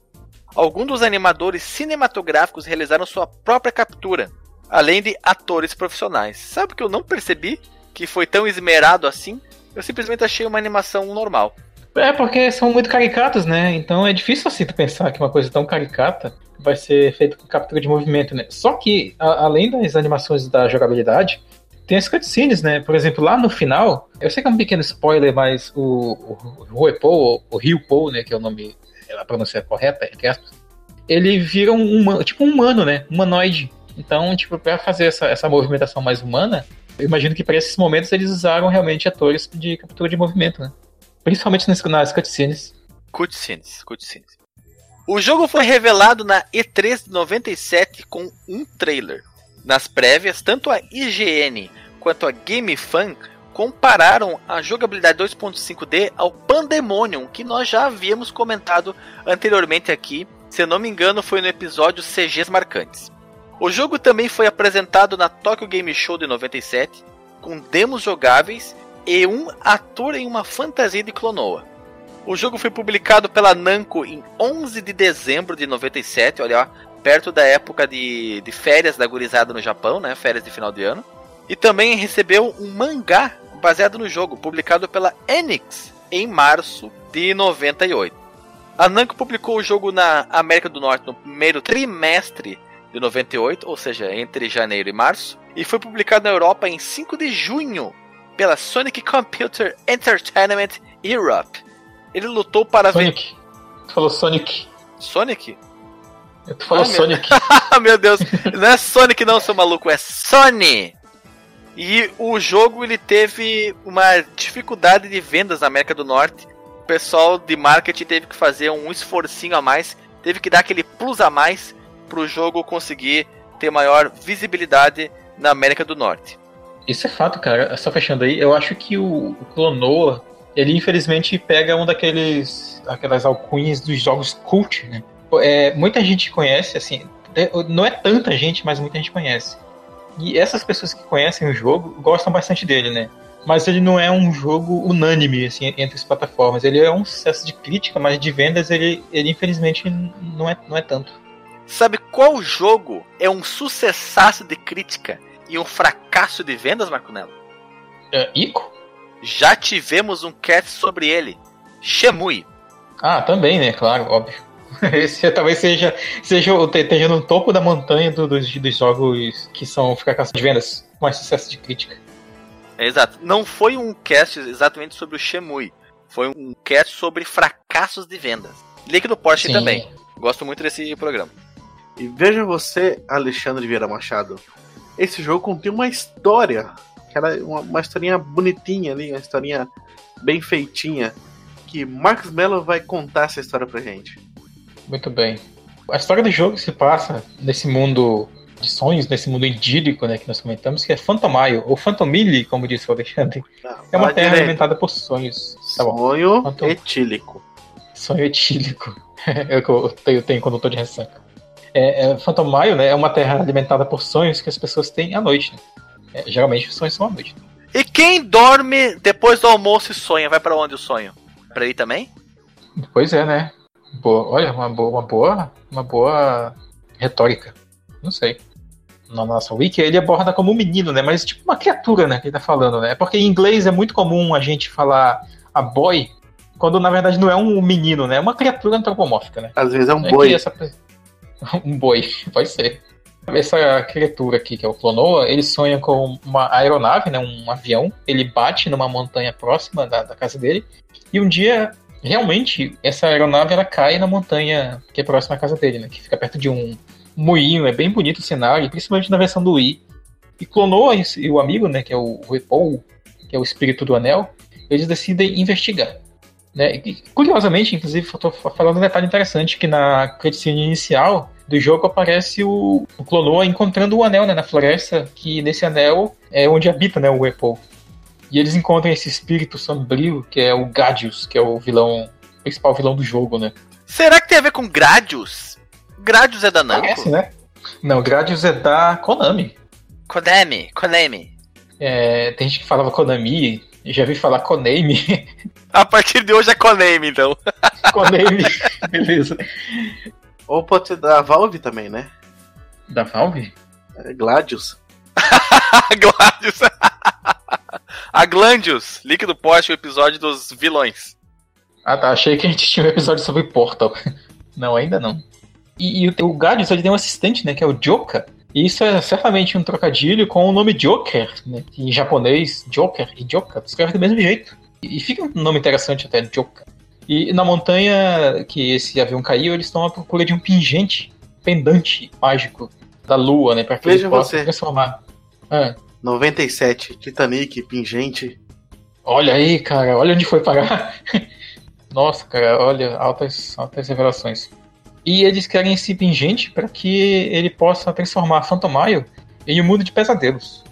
Alguns dos animadores cinematográficos realizaram sua própria captura, além de atores profissionais. Sabe que eu não percebi que foi tão esmerado assim? Eu simplesmente achei uma animação normal. É, porque são muito caricatos, né? Então é difícil assim pensar que uma coisa tão caricata vai ser feita com captura de movimento, né? Só que, a, além das animações da jogabilidade, tem as cutscenes, né? Por exemplo, lá no final, eu sei que é um pequeno spoiler, mas o, o Ruepo, o Ryupo, né? Que é o nome, a pronúncia correta, entre aspas, ele vira um humano, tipo um humano, né? Humanoide. Então, tipo, pra fazer essa, essa movimentação mais humana, eu imagino que para esses momentos eles usaram realmente atores de captura de movimento, né? Principalmente nas, nas cutscenes. Cutscenes, cutscenes. O jogo foi revelado na E3 de 97 com um trailer. Nas prévias, tanto a IGN quanto a GameFan compararam a jogabilidade 2.5D ao Pandemonium, que nós já havíamos comentado anteriormente aqui. Se eu não me engano, foi no episódio CGs Marcantes. O jogo também foi apresentado na Tokyo Game Show de 97, com demos jogáveis e um ator em uma fantasia de Clonoa. O jogo foi publicado pela Namco em 11 de dezembro de 97, olha, perto da época de, de férias da gurizada no Japão, né? Férias de final de ano. E também recebeu um mangá baseado no jogo, publicado pela Enix em março de 98. A Namco publicou o jogo na América do Norte no primeiro trimestre de 98, ou seja, entre janeiro e março, e foi publicado na Europa em 5 de junho pela Sonic Computer Entertainment Europe. Ele lutou para Sonic. Tu falou Sonic. Sonic? Tu falou ah, Sonic. Meu... meu Deus, não é Sonic não, seu maluco, é Sony. E o jogo ele teve uma dificuldade de vendas na América do Norte o pessoal de marketing teve que fazer um esforcinho a mais, teve que dar aquele plus a mais para o jogo conseguir ter maior visibilidade na América do Norte. Isso é fato, cara. Só fechando aí, eu acho que o, o Clonoa, ele infelizmente pega um daqueles aquelas alcunhas dos jogos cult, né? É, muita gente conhece, assim, é, não é tanta gente, mas muita gente conhece. E essas pessoas que conhecem o jogo gostam bastante dele, né? mas ele não é um jogo unânime assim, entre as plataformas. Ele é um sucesso de crítica, mas de vendas ele, ele infelizmente não é, não é tanto. Sabe qual jogo é um sucessaço de crítica e um fracasso de vendas, Marco Nelo? É, Ico? Já tivemos um cast sobre ele. Shemui. Ah, também, né? Claro, óbvio. Esse talvez seja, seja esteja no topo da montanha do, dos, dos jogos que são fracassos de vendas, mais sucesso de crítica. Exato. Não foi um cast exatamente sobre o Shemui. Foi um cast sobre fracassos de vendas. Link do Porsche Sim. também. Gosto muito desse programa. E veja você, Alexandre Vieira Machado. Esse jogo contém uma história. Que era uma, uma historinha bonitinha ali, uma historinha bem feitinha. Que Marcos Mello vai contar essa história pra gente. Muito bem. A história do jogo se passa nesse mundo de sonhos nesse mundo idílico, né, que nós comentamos, que é Fantomaio, ou Fantomile, como disse o Alexandre. Não, é uma terra alimentada por sonhos. Tá Sonho Fantom... etílico. Sonho etílico. é o que eu tenho, tenho quando eu tô de ressaca. É, é, Fantomaio, né, é uma terra alimentada por sonhos que as pessoas têm à noite. Né? É, geralmente os sonhos são à noite. E quem dorme depois do almoço e sonha, vai para onde o sonho? Pra ir também? Pois é, né? Boa, olha, uma boa, uma boa, uma boa retórica. Não sei. Na nossa wiki, ele aborda como um menino, né? Mas tipo uma criatura, né? Que ele tá falando, né? Porque em inglês é muito comum a gente falar a boy, quando na verdade não é um menino, né? É uma criatura antropomórfica, né? Às vezes é um é boi. Essa... um boi, pode ser. Essa criatura aqui, que é o Clonoa, ele sonha com uma aeronave, né? Um avião. Ele bate numa montanha próxima da, da casa dele. E um dia realmente essa aeronave ela cai na montanha que é próxima à casa dele, né? Que fica perto de um moinho, é bem bonito o cenário, principalmente na versão do Wii. E clonou e o amigo, né, que é o Repou, que é o espírito do anel, eles decidem investigar. Né? E, curiosamente, inclusive, estou falando um detalhe interessante, que na cutscene inicial do jogo aparece o, o Clonoa encontrando o anel né, na floresta, que nesse anel é onde habita né, o Repou. E eles encontram esse espírito sombrio, que é o Gradius, que é o vilão, o principal vilão do jogo, né? Será que tem a ver com Gradius? Gradius é da Namco? Parece, né? Não, Gradius é da Konami. Konami, Konami. É, tem gente que falava Konami, já vi falar Konami. A partir de hoje é Konami, então. Konami, beleza. Ou pode ser da Valve também, né? Da Valve? É Gladius. Gladius. A Glandius, líquido poste, o episódio dos vilões. Ah tá, achei que a gente tinha um episódio sobre Portal. Não, ainda não. E, e o Gadius ele tem um assistente, né, que é o Joka. Isso é certamente um trocadilho com o nome Joker, né? Em japonês, Joker e Joka escreve do mesmo jeito. E, fica um nome interessante até, Joka. E na montanha que esse avião caiu, eles estão à procura de um pingente, pendante mágico da lua, né? Pra que Veja eles possam transformar. Ah. 97, Titanic, pingente. Olha aí, cara, olha onde foi parar. Nossa, cara, olha, altas, altas revelações. E eles querem esse pingente para que ele possa transformar Fantomaio em um mundo de pesadelos.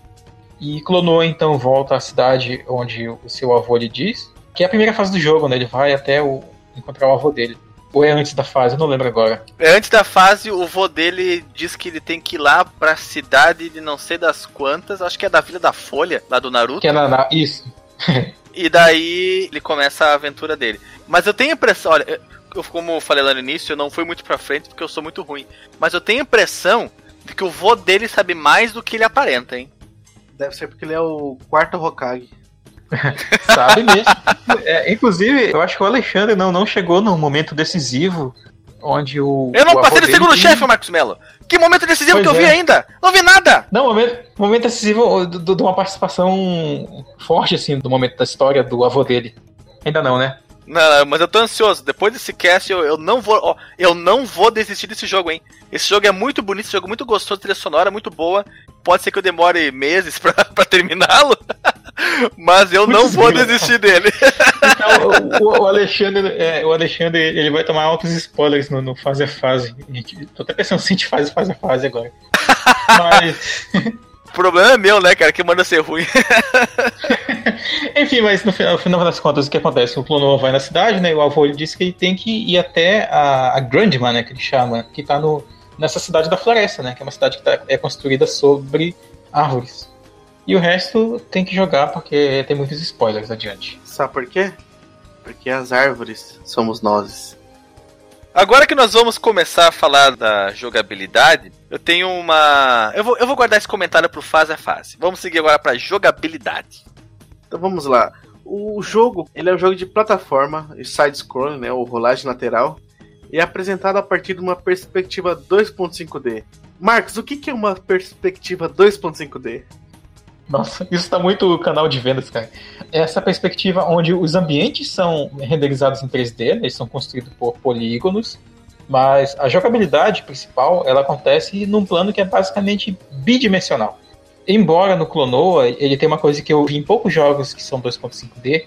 E Clonoa então volta à cidade onde o seu avô lhe diz, que é a primeira fase do jogo, né? Ele vai até o, encontrar o avô dele. Ou é antes da fase? Eu não lembro agora. É antes da fase, o avô dele diz que ele tem que ir lá pra cidade de não sei das quantas, acho que é da Vila da Folha, lá do Naruto. Que é na, na isso. e daí ele começa a aventura dele. Mas eu tenho a impressão, olha, eu, como eu falei lá no início, eu não fui muito pra frente porque eu sou muito ruim. Mas eu tenho a impressão de que o vô dele sabe mais do que ele aparenta, hein? Deve ser porque ele é o quarto Hokage. Sabe mesmo. É, inclusive, eu acho que o Alexandre não, não chegou no momento decisivo onde o. Eu não o passei no segundo chefe, Marcos Melo. Que momento decisivo Pois que eu vi é. ainda? Não vi nada! Não, momento, momento decisivo do- do- de uma participação forte, assim, do momento da história do avô dele. Ainda não, né? Não, mas eu tô ansioso. Depois desse cast, eu, eu não vou. ó, eu não vou desistir desse jogo, hein? Esse jogo é muito bonito, esse jogo é muito gostoso, trilha sonora muito boa. Pode ser que eu demore meses pra, pra terminá-lo. Mas eu não vou desistir dele. Então, o, o- o Alexandre, é, o Alexandre, ele vai tomar altos spoilers no, no fase a fase. Gente, Tô até pensando se a gente faz fase a fase agora. Mas, O problema é meu, né, cara? Que manda ser ruim. enfim, mas no final, no final das contas, o que acontece? O Clonoa vai na cidade, né? E o avô ele disse que ele tem que ir até a, a Grandma, né? Que ele chama, que tá no, nessa cidade da floresta, né? Que é uma cidade que tá- é construída sobre árvores. E o resto tem que jogar porque tem muitos spoilers adiante. Sabe por quê? Porque as árvores somos nós. Agora que nós vamos começar a falar da jogabilidade, eu tenho uma. Eu vou, eu vou guardar esse comentário pro fase a fase. Vamos seguir agora pra jogabilidade. Então vamos lá. O jogo, ele é um jogo de plataforma side-scrolling, né, ou rolagem lateral, e é apresentado a partir de uma perspectiva 2.5D. Marcos, o que que é uma perspectiva 2.5D? Nossa, isso tá muito canal de vendas, cara. Essa perspectiva onde os ambientes são renderizados em 3D, né, eles são construídos por polígonos, mas a jogabilidade principal ela acontece num plano que é basicamente bidimensional. Embora no Clonoa ele tem uma coisa que eu vi em poucos jogos que são 2.5D,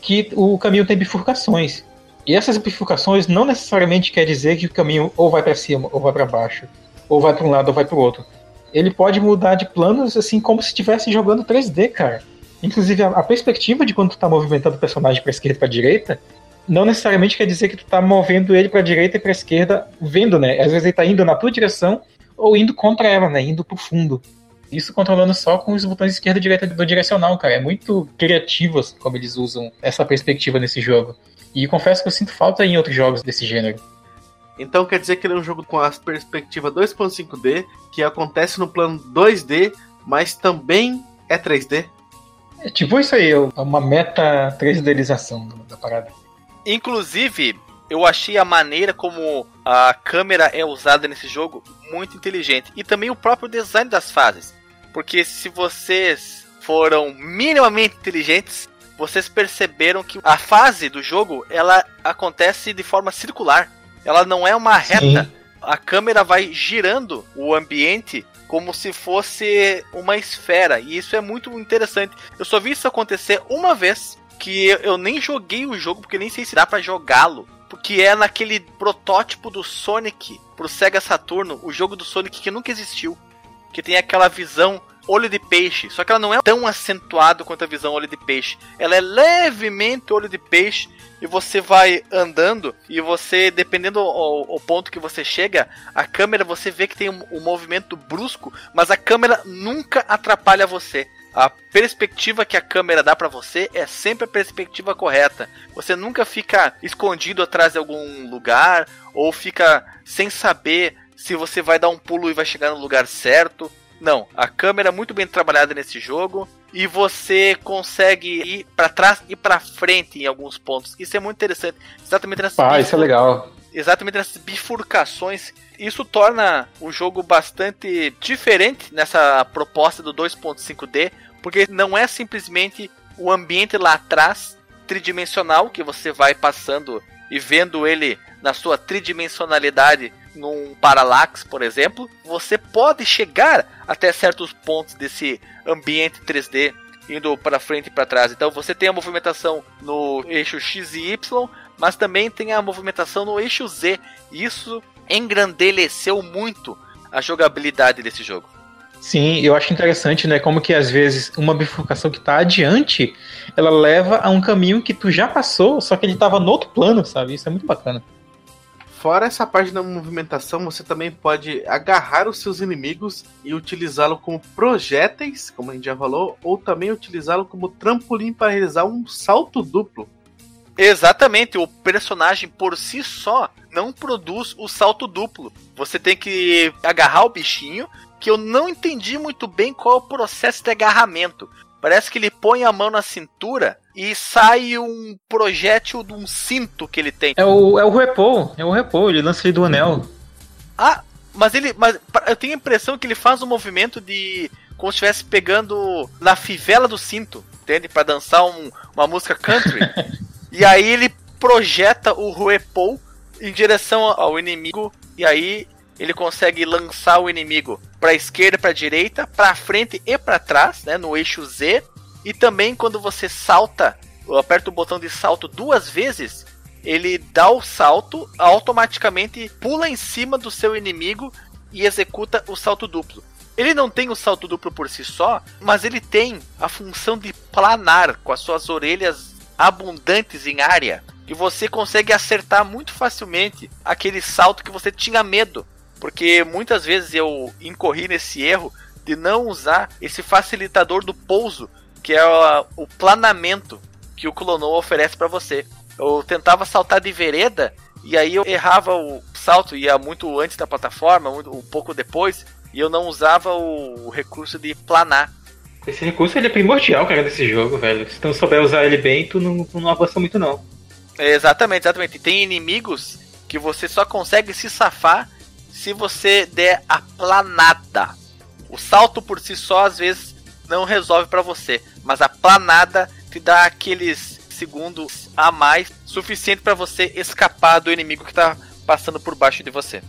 que o caminho tem bifurcações. E essas bifurcações não necessariamente quer dizer que o caminho ou vai para cima ou vai para baixo, ou vai para um lado ou vai para o outro ele pode mudar de planos assim como se estivesse jogando 3D, cara. Inclusive, a, a perspectiva de quando tu tá movimentando o personagem pra esquerda e pra direita, não necessariamente quer dizer que tu tá movendo ele pra direita e pra esquerda, vendo, né? Às vezes ele tá indo na tua direção ou indo contra ela, né? Indo pro fundo. Isso controlando só com os botões esquerda e direita do direcional, cara. É muito criativo assim, como eles usam essa perspectiva nesse jogo. E confesso que eu sinto falta em outros jogos desse gênero. Então quer dizer que ele é um jogo com a perspectiva 2.5D, que acontece no plano 2D, mas também é 3D? É tipo isso aí, é uma meta 3Dização da parada. Inclusive, eu achei a maneira como a câmera é usada nesse jogo muito inteligente. E também o próprio design das fases. Porque se vocês foram minimamente inteligentes, vocês perceberam que a fase do jogo ela acontece de forma circular. Ela não é uma reta. A câmera vai girando o ambiente como se fosse uma esfera. E isso é muito interessante. Eu só vi isso acontecer uma vez. Que eu- nem joguei o jogo, porque nem sei se dá pra jogá-lo. Porque é naquele protótipo do Sonic pro Sega Saturno, o jogo do Sonic que nunca existiu. Que tem aquela visão olho de peixe. Só que ela não é tão acentuada quanto a visão olho de peixe. Ela é levemente olho de peixe. E você vai andando e você, dependendo o, ponto que você chega, a câmera você vê que tem um, um movimento brusco, mas a câmera nunca atrapalha você. A perspectiva que a câmera dá pra você é sempre a perspectiva correta. Você nunca fica escondido atrás de algum lugar ou fica sem saber se você vai dar um pulo e vai chegar no lugar certo. Não, a câmera é muito bem trabalhada nesse jogo e você consegue ir pra trás e pra frente em alguns pontos. Isso é muito interessante. Exatamente nessas Ah, isso é legal. exatamente nessas bifurcações. Isso torna o jogo bastante diferente nessa proposta do 2.5D, porque não é simplesmente o ambiente lá atrás tridimensional que você vai passando e vendo ele na sua tridimensionalidade num parallax, por exemplo, você pode chegar até certos pontos desse ambiente 3D indo para frente e para trás. Então você tem a movimentação no eixo X e Y, mas também tem a movimentação no eixo Z. Isso engrandeleceu muito a jogabilidade desse jogo. Sim, eu acho interessante, né, como que às vezes uma bifurcação que tá adiante, ela leva a um caminho que tu já passou, só que ele tava no outro plano, sabe? Isso é muito bacana. Fora essa parte da movimentação, você também pode agarrar os seus inimigos e utilizá-lo como projéteis, como a gente já falou, ou também utilizá-lo como trampolim para realizar um salto duplo. Exatamente, o personagem por si só não produz o salto duplo. Você tem que agarrar o bichinho, que eu não entendi muito bem qual é o processo de agarramento. Parece que ele põe a mão na cintura e sai um projétil de um cinto que ele tem. É o, é o Repo, é o Repo, ele lança ele do anel. Ah, mas ele. Mas eu tenho a impressão que ele faz um movimento de. como se estivesse pegando na fivela do cinto, entende? Para dançar um, uma música country. e aí ele projeta o Ruepou em direção ao inimigo. E aí ele consegue lançar o inimigo para esquerda, para direita, para frente e para trás, né, no eixo Z. E também quando você salta, aperta o botão de salto duas vezes, ele dá o salto, automaticamente pula em cima do seu inimigo e executa o salto duplo. Ele não tem o salto duplo por si só, mas ele tem a função de planar com as suas orelhas abundantes em área. E você consegue acertar muito facilmente aquele salto que você tinha medo. Porque muitas vezes eu incorri nesse erro de não usar esse facilitador do pouso, que é o planamento que o Clonou oferece para você. Eu tentava saltar de vereda e aí eu errava o salto, ia muito antes da plataforma, um pouco depois, e eu não usava o recurso de planar. Esse recurso ele é primordial, cara, desse jogo, velho. Se tu não souber usar ele bem, tu não, tu não avança muito, não. exatamente, exatamente. Tem inimigos que você só consegue se safar se você der a planada. O salto por si só, às vezes, não resolve para você, mas a planada te dá aqueles segundos a mais suficiente para você escapar do inimigo que tá passando por baixo de você.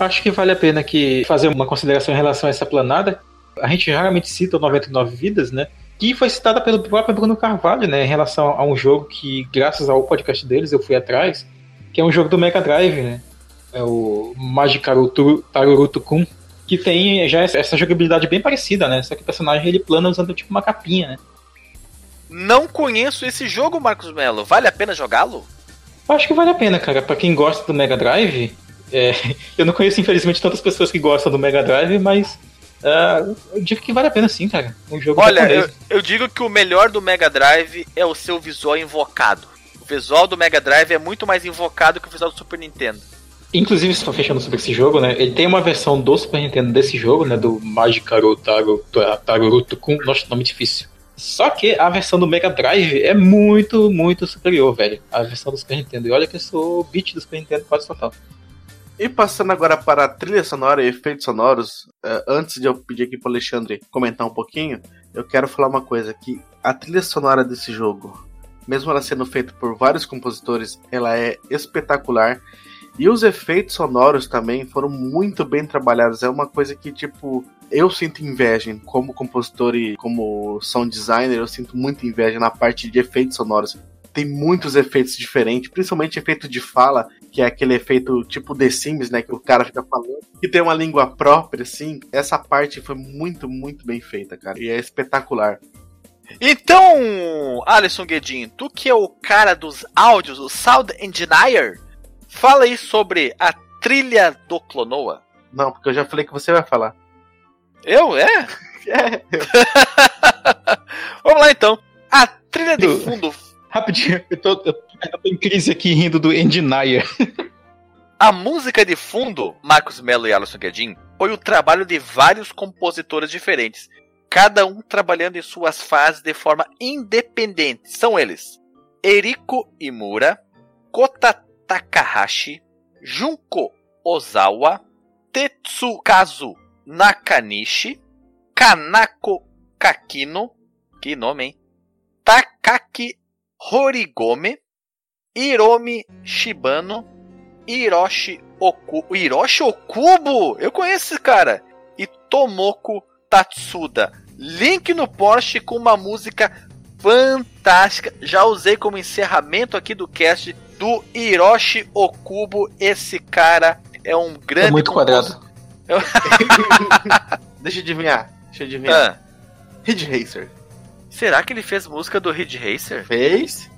Acho que vale a pena que fazer uma consideração em relação a essa planada. A gente raramente cita o 99 Vidas, né? Que foi citada pelo próprio Bruno Carvalho, né? Em relação a um jogo que, graças ao podcast deles, eu fui atrás, que é um jogo do Mega Drive, né? É o Magikarou Taruruto Kun, que tem já essa jogabilidade bem parecida, né? Só que o personagem ele plana usando tipo uma capinha, né? Não conheço esse jogo, Marcos Melo. Vale a pena jogá-lo? Acho que vale a pena, cara. Para quem gosta do Mega Drive, é, eu não conheço infelizmente tantas pessoas que gostam do Mega Drive, mas uh, eu digo que vale a pena sim, cara. Um jogo Olha, eu, eu, digo que o melhor do Mega Drive é o seu visual invocado. O visual do Mega Drive é muito mais invocado que o visual do Super Nintendo. Inclusive, estou fechando sobre esse jogo, né? Ele tem uma versão do Super Nintendo desse jogo, né? Do Magikarou Taruruto com. Nossa, nome difícil. Só que a versão do Mega Drive é muito, muito superior, velho. A versão do Super Nintendo. E olha que eu sou beat do Super Nintendo quase total. E passando agora para a trilha sonora e efeitos sonoros, uh, antes de eu pedir aqui para Alexandre comentar um pouquinho, eu quero falar uma coisa: que a trilha sonora desse jogo, mesmo ela sendo feita por vários compositores, ela é espetacular. E os efeitos sonoros também foram muito bem trabalhados. É uma coisa que, tipo, eu sinto inveja como compositor e como sound designer, eu sinto muita inveja na parte de efeitos sonoros. Tem muitos efeitos diferentes, principalmente efeito de fala, que é aquele efeito tipo The Sims, né? Que o cara fica falando, que tem uma língua própria, assim. Essa parte foi muito, muito bem feita, cara. E é espetacular. Então, Alisson Guedin, tu que é o cara dos áudios, o Sound Engineer, fala aí sobre a trilha do Clonoa. Não, porque eu já falei que você vai falar. Eu? É? É. Vamos lá então. A trilha de fundo. Rapidinho, eu tô, eu tô em crise aqui rindo do Engineer. A música de fundo, Marcos Mello e Alison Guedin, foi o trabalho de vários compositores diferentes, cada um trabalhando em suas fases de forma independente. São eles: Eriko Imura, Kota Takahashi, Junko Ozawa, Tetsukazu Nakanishi, Kanako Kakino, que nome, hein? Takaki Horigome, Hiromi Shibano, Hiroshi Oku, Hiroshi Okubo, eu conheço esse cara, e Tomoko Tatsuda. Link no Porsche com uma música fantástica. Já usei como encerramento aqui do cast do Hiroshi Okubo. Esse cara é um grande. É muito quadrado. Deixa eu adivinhar. Deixa eu adivinhar. Ah. Ridge Racer. Será que ele fez música do Ridge Racer? Fez?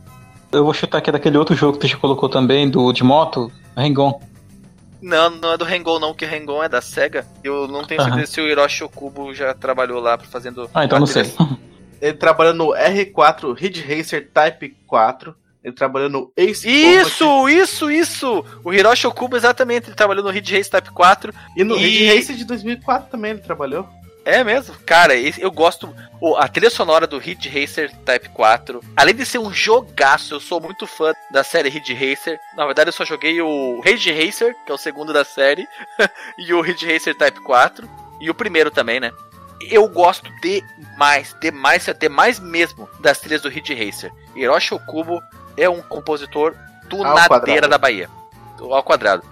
Eu vou chutar aqui daquele outro jogo que tu já colocou também, do de moto, Rengon. Não, não é do Rengon não, que Rengon é da SEGA. Eu não tenho certeza uhum. se o Hiroshi Okubo já trabalhou lá fazendo... Ah, então não sei. Ele trabalha no R4 Ridge Racer Type 4. Ele trabalhou no Ace Isso, Combat isso, isso! O Hiroshi Okubo, exatamente, ele trabalhou no Ridge Race Type 4. e no e- Ridge Racer de 2004 também ele trabalhou. É mesmo? Cara, esse- eu gosto. a trilha sonora do Ridge Racer Type 4, além de ser um jogaço, eu sou muito fã da série Ridge Racer. Na verdade, eu só joguei o Ridge Racer, que é o segundo da série, e o Ridge Racer Type 4, e o primeiro também, né? Eu gosto demais, demais, demais mesmo das trilhas do Ridge Racer. Hiroshi Okubo é um compositor tunadeira quadrado. da Bahia. Ao quadrado.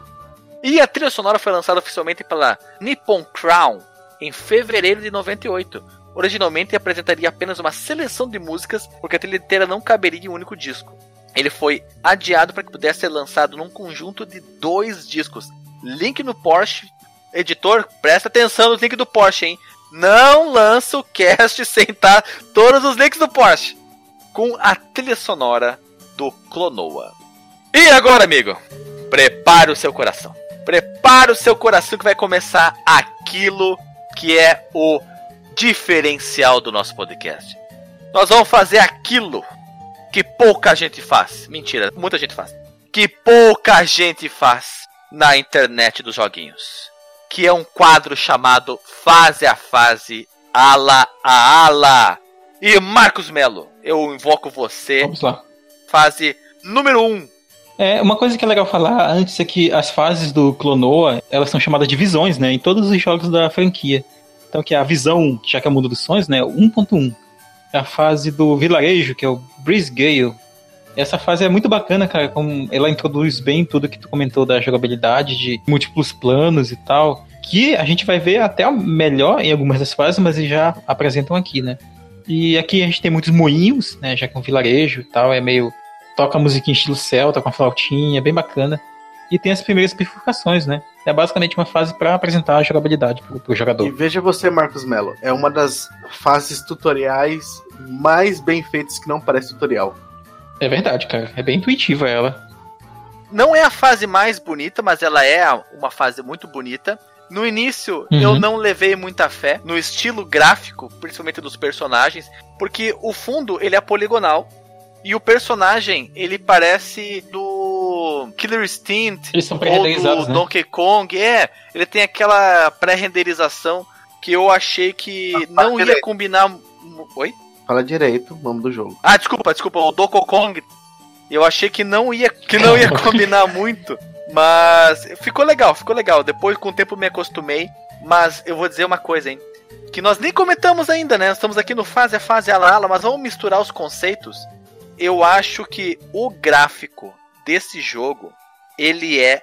E a trilha sonora foi lançada oficialmente pela Nippon Crown em fevereiro de 98. Originalmente apresentaria apenas uma seleção de músicas, porque a trilha inteira não caberia em um único disco. Ele foi adiado para que pudesse ser lançado num conjunto de dois discos. Link no Porsche. Editor, presta atenção no link do Porsche, hein? Não lança o cast sem estar todos os links do Porsche. Com a trilha sonora do Clonoa. E agora, amigo? Prepare o seu coração. Prepare o seu coração que vai começar aquilo que é o diferencial do nosso podcast. Nós vamos fazer aquilo que pouca gente faz. Mentira, muita gente faz. Que pouca gente faz na internet dos joguinhos. Que é um quadro chamado Fase a Fase, Ala a Ala. E Marcos Melo, eu invoco você. Vamos lá. Fase número 1. Um. É, uma coisa que é legal falar antes é que as fases do Clonoa, elas são chamadas de visões, né? Em todos os jogos da franquia. Então que é a visão, já que é o mundo dos sonhos, né? 1.1. É a fase do vilarejo, que é o Breeze Gale. Essa fase é muito bacana, cara. Como ela introduz bem tudo que tu comentou da jogabilidade, de múltiplos planos e tal. Que a gente vai ver até melhor em algumas das fases, mas já apresentam aqui, né? E aqui a gente tem muitos moinhos, né? Já que é um vilarejo e tal, é meio toca a musiquinha estilo celta com a flautinha, bem bacana. E tem as primeiras bifurcações, né? É basicamente uma fase para apresentar a jogabilidade pro, pro E jogador. veja você, Marcos Mello, é uma das fases tutoriais mais bem feitas que não parece tutorial. É verdade, cara. É bem intuitiva ela. Não é a fase mais bonita, mas ela é uma fase muito bonita. No início, Uhum. eu não levei muita fé no estilo gráfico, principalmente dos personagens, porque o fundo ele é poligonal e o personagem ele parece do Killer Instinct Eles são ou do né? Donkey Kong. É, ele tem aquela pré-renderização que eu achei que não ia direito. combinar. Oi? Fala direito o nome do jogo. Ah, desculpa, desculpa, o Donkey Kong. Eu achei que não ia, que não ia combinar muito, mas ficou legal, ficou legal. Depois com o tempo me acostumei, mas eu vou dizer uma coisa, hein? Que nós nem comentamos ainda, né? Estamos aqui no fase a fase ala ala, mas vamos misturar os conceitos. Eu acho que o gráfico desse jogo, ele é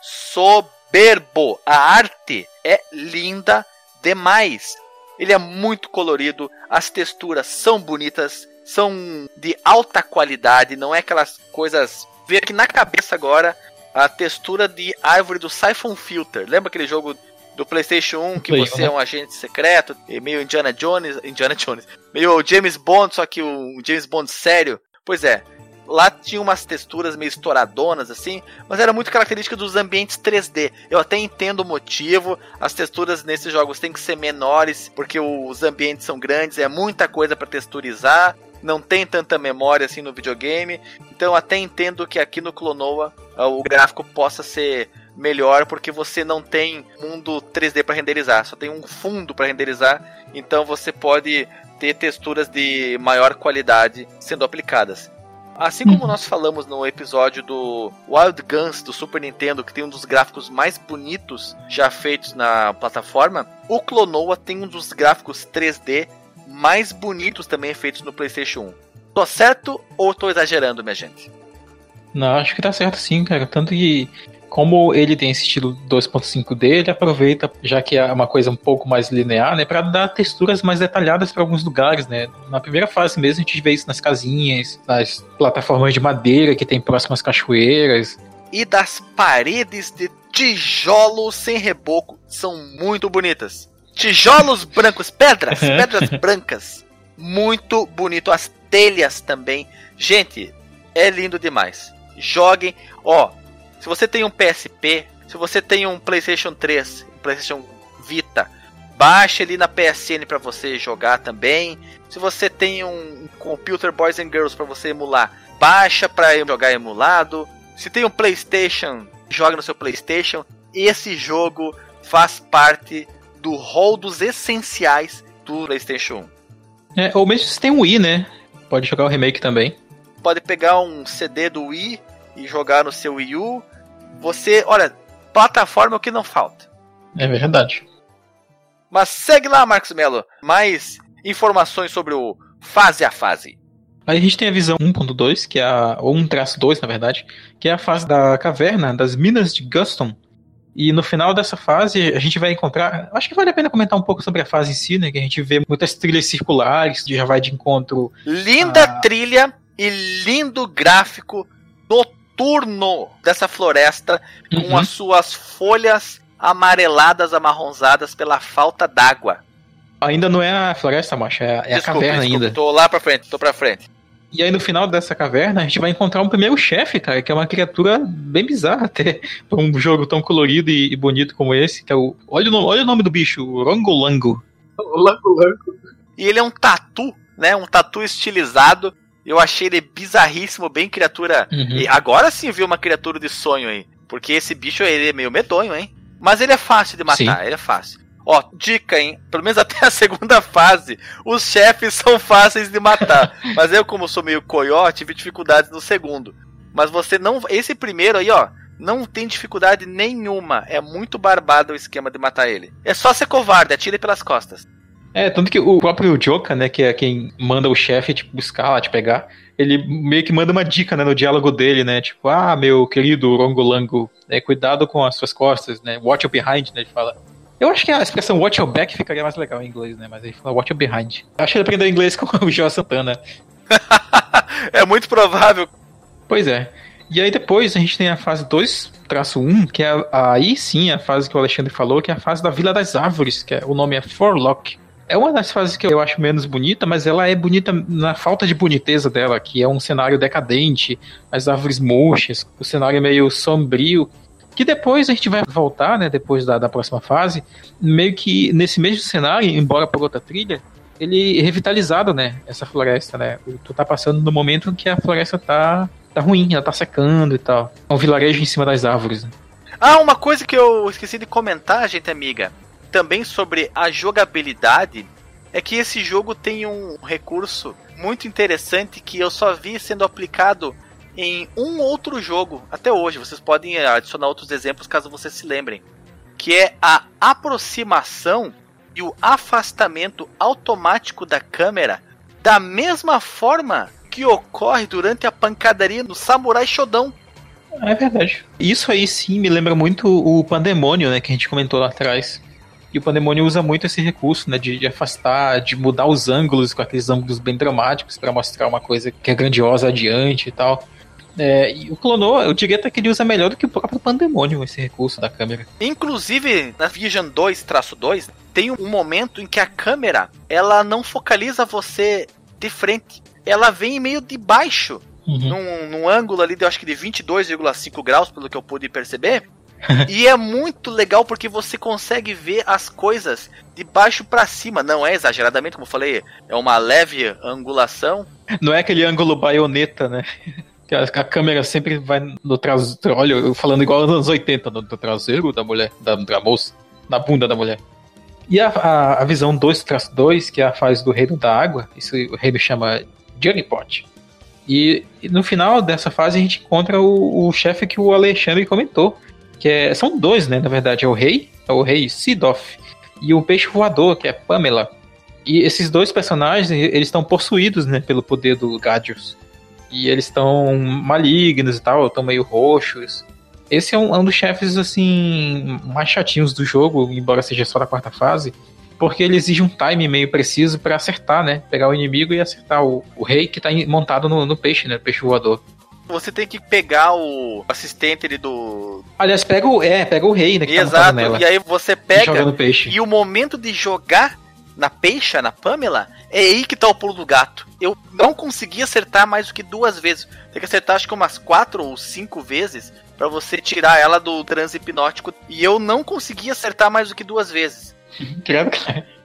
soberbo. A arte é linda demais. Ele é muito colorido, as texturas são bonitas, são de alta qualidade, não é aquelas coisas. Vê aqui na cabeça agora a textura de árvore do Siphon Filter. Lembra aquele jogo do PlayStation 1 que Play, você né? é um agente secreto, meio Indiana Jones, Indiana Jones, meio James Bond, só que um James Bond sério? Pois é. Lá tinha umas texturas meio estouradonas assim, mas era muito característica dos ambientes 3D. Eu até entendo o motivo, as texturas nesses jogos têm que ser menores, porque os ambientes são grandes, é muita coisa para texturizar, não tem tanta memória assim no videogame. Então até entendo que aqui no Clonoa ah, o gráfico possa ser melhor, porque você não tem mundo 3D para renderizar, só tem um fundo para renderizar, então você pode ter texturas de maior qualidade sendo aplicadas. Assim como nós falamos no episódio do Wild Guns do Super Nintendo, que tem um dos gráficos mais bonitos já feitos na plataforma, o Clonoa tem um dos gráficos 3D mais bonitos também feitos no PlayStation 1. Tô certo ou tô exagerando, minha gente? Não, acho que tá certo sim, cara. Tanto que, como ele tem esse estilo 2.5D, ele aproveita, já que é uma coisa um pouco mais linear, né, pra dar texturas mais detalhadas para alguns lugares, né. Na primeira fase mesmo, a gente vê isso nas casinhas, nas plataformas de madeira que tem próximas cachoeiras. E das paredes de tijolos sem reboco são muito bonitas. Tijolos brancos, pedras, pedras brancas. Muito bonito. As telhas também. Gente, é lindo demais. Joguem. Ó, se você tem um PSP, se você tem um PlayStation 3, um PlayStation Vita, baixe ali na PSN para você jogar também. Se você tem um Computer Boys and Girls para você emular, baixa para jogar emulado. Se tem um PlayStation, joga no seu PlayStation. Esse jogo faz parte do rol dos essenciais do PlayStation 1. É, ou mesmo se tem um Wii, né? Pode jogar o remake também. Pode pegar um CD do Wii e jogar no seu Wii U. Você, olha, plataforma é o que não falta. É verdade. Mas segue lá, Marcos Melo. Mais informações sobre o fase a fase. Aí a gente tem a visão 1.2, que é a, ou 1-2, na verdade, que é a fase da caverna, das minas de Guston. E no final dessa fase a gente vai encontrar. Acho que vale a pena comentar um pouco sobre a fase em si, né? Que a gente vê muitas trilhas circulares, já vai de encontro. Linda a... trilha e lindo gráfico noturno dessa floresta, uhum. com as suas folhas amareladas, amarronzadas pela falta d'água. Ainda não é a floresta, macho, é, é desculpa, a caverna desculpa, ainda. Tô lá pra frente, tô pra frente. E aí no final dessa caverna a gente vai encontrar um primeiro chefe, cara, que é uma criatura bem bizarra até, pra um jogo tão colorido e, e bonito como esse, que é o... Olha o, olha o nome do bicho, o Rongolango. Lango. E ele é um tatu, né, um tatu estilizado, eu achei ele bizarríssimo, bem criatura... Uhum. E agora sim viu uma criatura de sonho aí, porque esse bicho ele é meio medonho, hein. Mas ele é fácil de matar, sim. ele é fácil. Ó, dica, hein? Pelo menos até a segunda fase, os chefes são fáceis de matar. Mas eu, como sou meio coiote, tive dificuldades no segundo. Mas você não. Esse primeiro aí, ó, não tem dificuldade nenhuma. É muito barbado o esquema de matar ele. É só ser covarde, atire pelas costas. É, tanto que o próprio Joka, né, que é quem manda o chefe te buscar lá, te pegar, ele meio que manda uma dica, né, no diálogo dele, né, tipo, ah, meu querido Rongolango, é, cuidado com as suas costas, né, watch your behind, né, ele fala. Eu acho que a expressão watch your back ficaria mais legal em inglês, né? Mas ele fala watch your behind. Acho que ele aprendeu inglês com o Joe Santana. é muito provável. Pois é. E aí depois a gente tem a fase 2-1, que é aí sim a fase que o Alexandre falou, que é a fase da Vila das Árvores, que é, o nome é Forlock. É uma das fases que eu acho menos bonita, mas ela é bonita na falta de boniteza dela, que é um cenário decadente, as árvores murchas, o cenário é meio sombrio, que depois a gente vai voltar, né? Depois da, da próxima fase, meio que nesse mesmo cenário, embora por outra trilha, ele é revitalizado, né? Essa floresta, né? Tu tá passando no momento que a floresta tá, tá ruim, ela tá secando e tal. É um vilarejo em cima das árvores. Né? Ah, uma coisa que eu esqueci de comentar, gente amiga, também sobre a jogabilidade, é que esse jogo tem um recurso muito interessante que eu só vi sendo aplicado em um outro jogo até hoje. Vocês podem adicionar outros exemplos caso vocês se lembrem. Que é a aproximação e o afastamento automático da câmera da mesma forma que ocorre durante a pancadaria no Samurai Shodown. É verdade. Isso aí sim me lembra muito o Pandemônio, né, que a gente comentou lá atrás. E o Pandemônio usa muito esse recurso, né, de, de afastar, de mudar os ângulos com aqueles ângulos bem dramáticos para mostrar uma coisa que é grandiosa adiante e tal. É, e o Clonou, eu diria até que ele usa melhor do que o próprio Pandemônio esse recurso da câmera. Inclusive, na Vision 2-2, tem um momento em que a câmera ela não focaliza você de frente. Ela vem meio de baixo. Uhum. Num, num ângulo ali, de, eu acho que de 22,5 graus, pelo que eu pude perceber. e é muito legal porque você consegue ver as coisas de baixo para cima. Não é exageradamente, como eu falei, é uma leve angulação. Não é aquele ângulo baioneta, né? Que a, a, câmera sempre vai no traseiro. Olha, eu falando igual nos anos 80, no, no traseiro da mulher, da, da, moça, na bunda da mulher. E a, a, a visão 2-2, que é a fase do reino da água, isso o reino chama Johnny Pot. E, e, no final dessa fase a gente encontra o, o chefe que o Alexandre comentou. Que é, são dois, né? Na verdade, é o rei, é o rei Sidoff, e o peixe voador, que é Pamela. E esses dois personagens, eles estão possuídos, né, pelo poder do Gadius e eles estão malignos e tal, estão meio roxos. Esse é um, é um dos chefes, assim, mais chatinhos do jogo, embora seja só da quarta fase, porque ele exige um time meio preciso para acertar, né? Pegar o inimigo e acertar o, o rei que tá montado no, no peixe, né? Peixe voador. Você tem que pegar o assistente ali do. Aliás, pega o. É, pega o rei, né? Tá Exato, tá e aí você pega. E, e o momento de jogar na peixa, na Pamela, é aí que tá o pulo do gato. Eu não consegui acertar mais do que duas vezes. Tem que acertar acho que umas quatro ou cinco vezes para você tirar ela do transe hipnótico. E eu não consegui acertar mais do que duas vezes.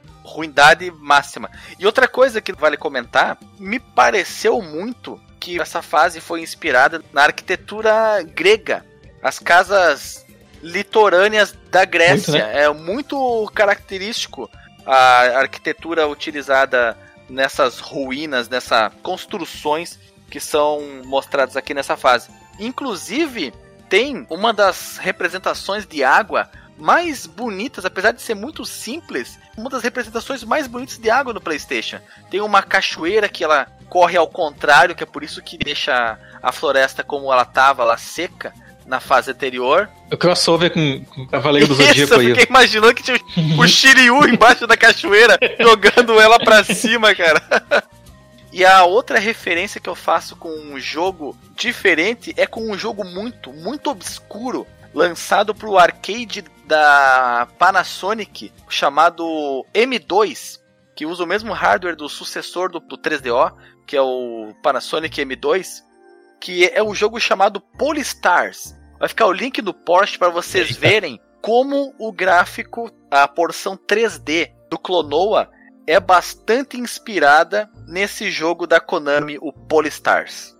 Ruindade máxima. E outra coisa que vale comentar, me pareceu muito que essa fase foi inspirada na arquitetura grega. As casas litorâneas da Grécia. Muito, né? É muito característico a arquitetura utilizada nessas ruínas, nessas construções que são mostradas aqui nessa fase. Inclusive, tem uma das representações de água mais bonitas, apesar de ser muito simples, uma das representações mais bonitas de água no PlayStation. Tem uma cachoeira que ela corre ao contrário, que é por isso que deixa a floresta como ela estava, lá seca na fase anterior. O crossover com, com o Cavaleiro do Zodíaco aí. Eu fiquei imaginando que tinha o Shiryu embaixo da cachoeira jogando ela pra cima, cara. E a outra referência que eu faço com um jogo diferente é com um jogo muito, muito obscuro, lançado pro arcade da Panasonic, chamado M2, que usa o mesmo hardware do sucessor do, do 3DO, que é o Panasonic M2, que é um jogo chamado Polystars. Vai ficar o link do post para vocês Eita. verem como o gráfico, a porção 3D do Clonoa é bastante inspirada nesse jogo da Konami, o Polystars.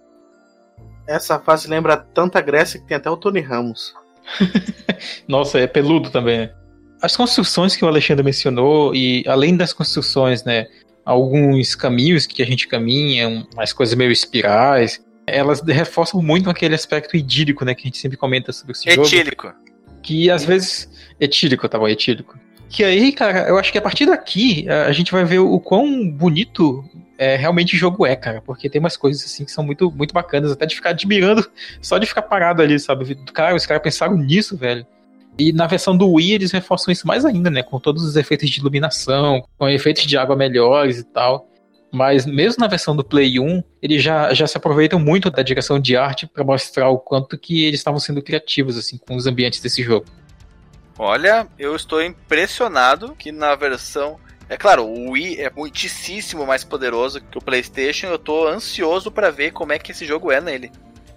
Essa fase lembra tanta Grécia que tem até o Tony Ramos. Nossa, é peludo também. Né? As construções que o Alexandre mencionou, e além das construções, né, alguns caminhos que a gente caminha, umas coisas meio espirais, elas reforçam muito aquele aspecto idílico, né, que a gente sempre comenta sobre esse Etílico. jogo. Etílico. Que às vezes. Etílico, tá bom, etílico. Que aí, cara, eu acho que a partir daqui a gente vai ver o quão bonito é, realmente o jogo é, cara. Porque tem umas coisas assim que são muito, muito bacanas, até de ficar admirando, só de ficar parado ali, sabe? Cara, os caras pensaram nisso, velho. E na versão do Wii eles reforçam isso mais ainda, né? Com todos os efeitos de iluminação, com efeitos de água melhores e tal. Mas mesmo na versão do Play 1, eles já, já se aproveitam muito da direção de arte para mostrar o quanto que eles estavam sendo criativos assim com os ambientes desse jogo. Olha, eu estou impressionado que na versão. É claro, o Wii é muitíssimo mais poderoso que o PlayStation. Eu estou ansioso para ver como é que esse jogo é nele.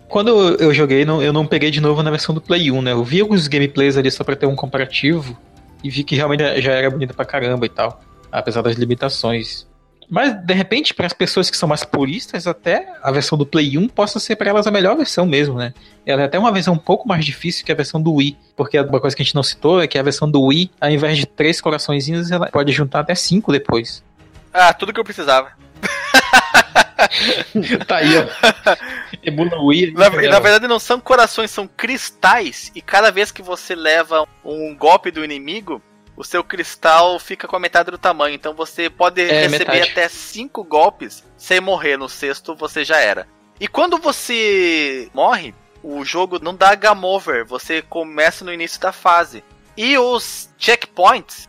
Quando eu joguei, eu não peguei de novo na versão do Play 1, né? Eu vi alguns gameplays ali só para ter um comparativo e vi que realmente já era bonita pra caramba e tal, apesar das limitações. Mas, de repente, para as pessoas que são mais puristas, até a versão do Play 1 possa ser para elas a melhor versão mesmo, né? Ela é até uma versão um pouco mais difícil que a versão do Wii. Porque uma coisa que a gente não citou é que a versão do Wii, ao invés de três coraçõezinhos, ela pode juntar até cinco depois. Ah, tudo que eu precisava. tá aí, ó. Emula o Wii. Na, na, verdade, não são corações, são cristais. E cada vez que você leva um golpe do inimigo, o seu cristal fica com a metade do tamanho. Então você pode é, receber metade. até cinco golpes sem morrer. No sexto você já era. E quando você morre, o jogo não dá game over. Você começa no início da fase. E os checkpoints,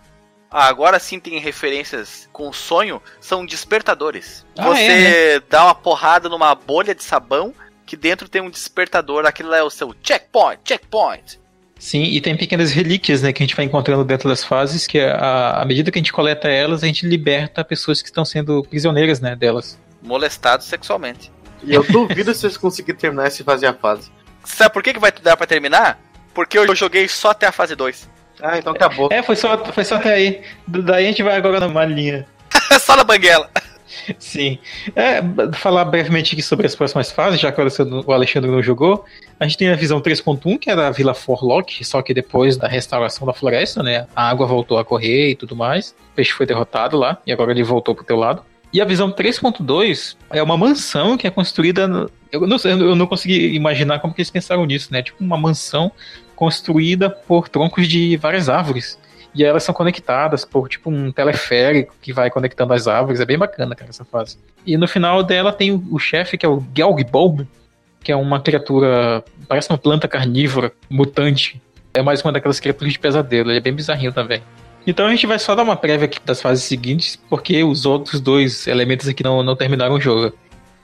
agora sim tem referências com sonho, são despertadores. Ah, você é, né? dá uma porrada numa bolha de sabão que dentro tem um despertador, aquilo é o seu checkpoint, checkpoint. Sim, e tem pequenas relíquias, né, que a gente vai encontrando dentro das fases, que à medida que a gente coleta elas, a gente liberta pessoas que estão sendo prisioneiras, né, delas. Molestados sexualmente. E eu duvido se vocês conseguirem terminar esse fazer a fase. Sabe por que, que vai dar pra terminar? Porque eu joguei só até a fase 2. Ah, então acabou. É, foi só, foi só até aí. Daí a gente vai agora na linha. só na banguela. Sim. É, falar brevemente aqui sobre as próximas fases, já que o Alexandre não jogou. A gente tem a visão 3.1, que era a Vila Forlock, só que depois da restauração da floresta, né? A água voltou a correr e tudo mais. O peixe foi derrotado lá, e agora ele voltou pro teu lado. E a visão 3.2 é uma mansão que é construída. No... Eu, não, eu não consegui imaginar como que eles pensaram nisso, né? Tipo uma mansão construída por troncos de várias árvores. E elas são conectadas por tipo um teleférico que vai conectando as árvores. É bem bacana, cara, essa fase. E no final dela tem o, chefe, que é o Gelgbob, que é uma criatura. Parece uma planta carnívora, mutante. É mais uma daquelas criaturas de pesadelo. Ele é bem bizarrinho também. Então a gente vai só dar uma prévia aqui das fases seguintes, porque os outros dois elementos aqui não, não terminaram o jogo.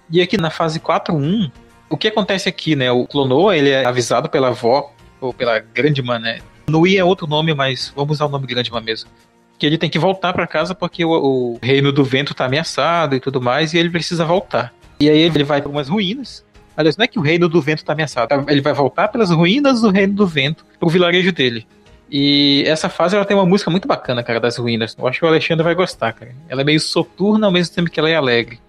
E aqui na fase 4.1, o que acontece aqui, né? O Clonoa, ele é avisado pela avó, ou pela grande mané, no I é outro nome, mas vamos usar o nome grande uma mesmo. Que ele tem que voltar para casa porque o, o, reino do vento tá ameaçado e tudo mais, e ele precisa voltar. E aí ele vai para umas ruínas. Aliás, não é que o reino do vento tá ameaçado, ele vai voltar pelas ruínas do reino do vento pro vilarejo dele. E essa fase ela tem uma música muito bacana, cara, das ruínas. Eu acho que o Alexandre vai gostar, cara. Ela é meio soturna ao mesmo tempo que ela é alegre.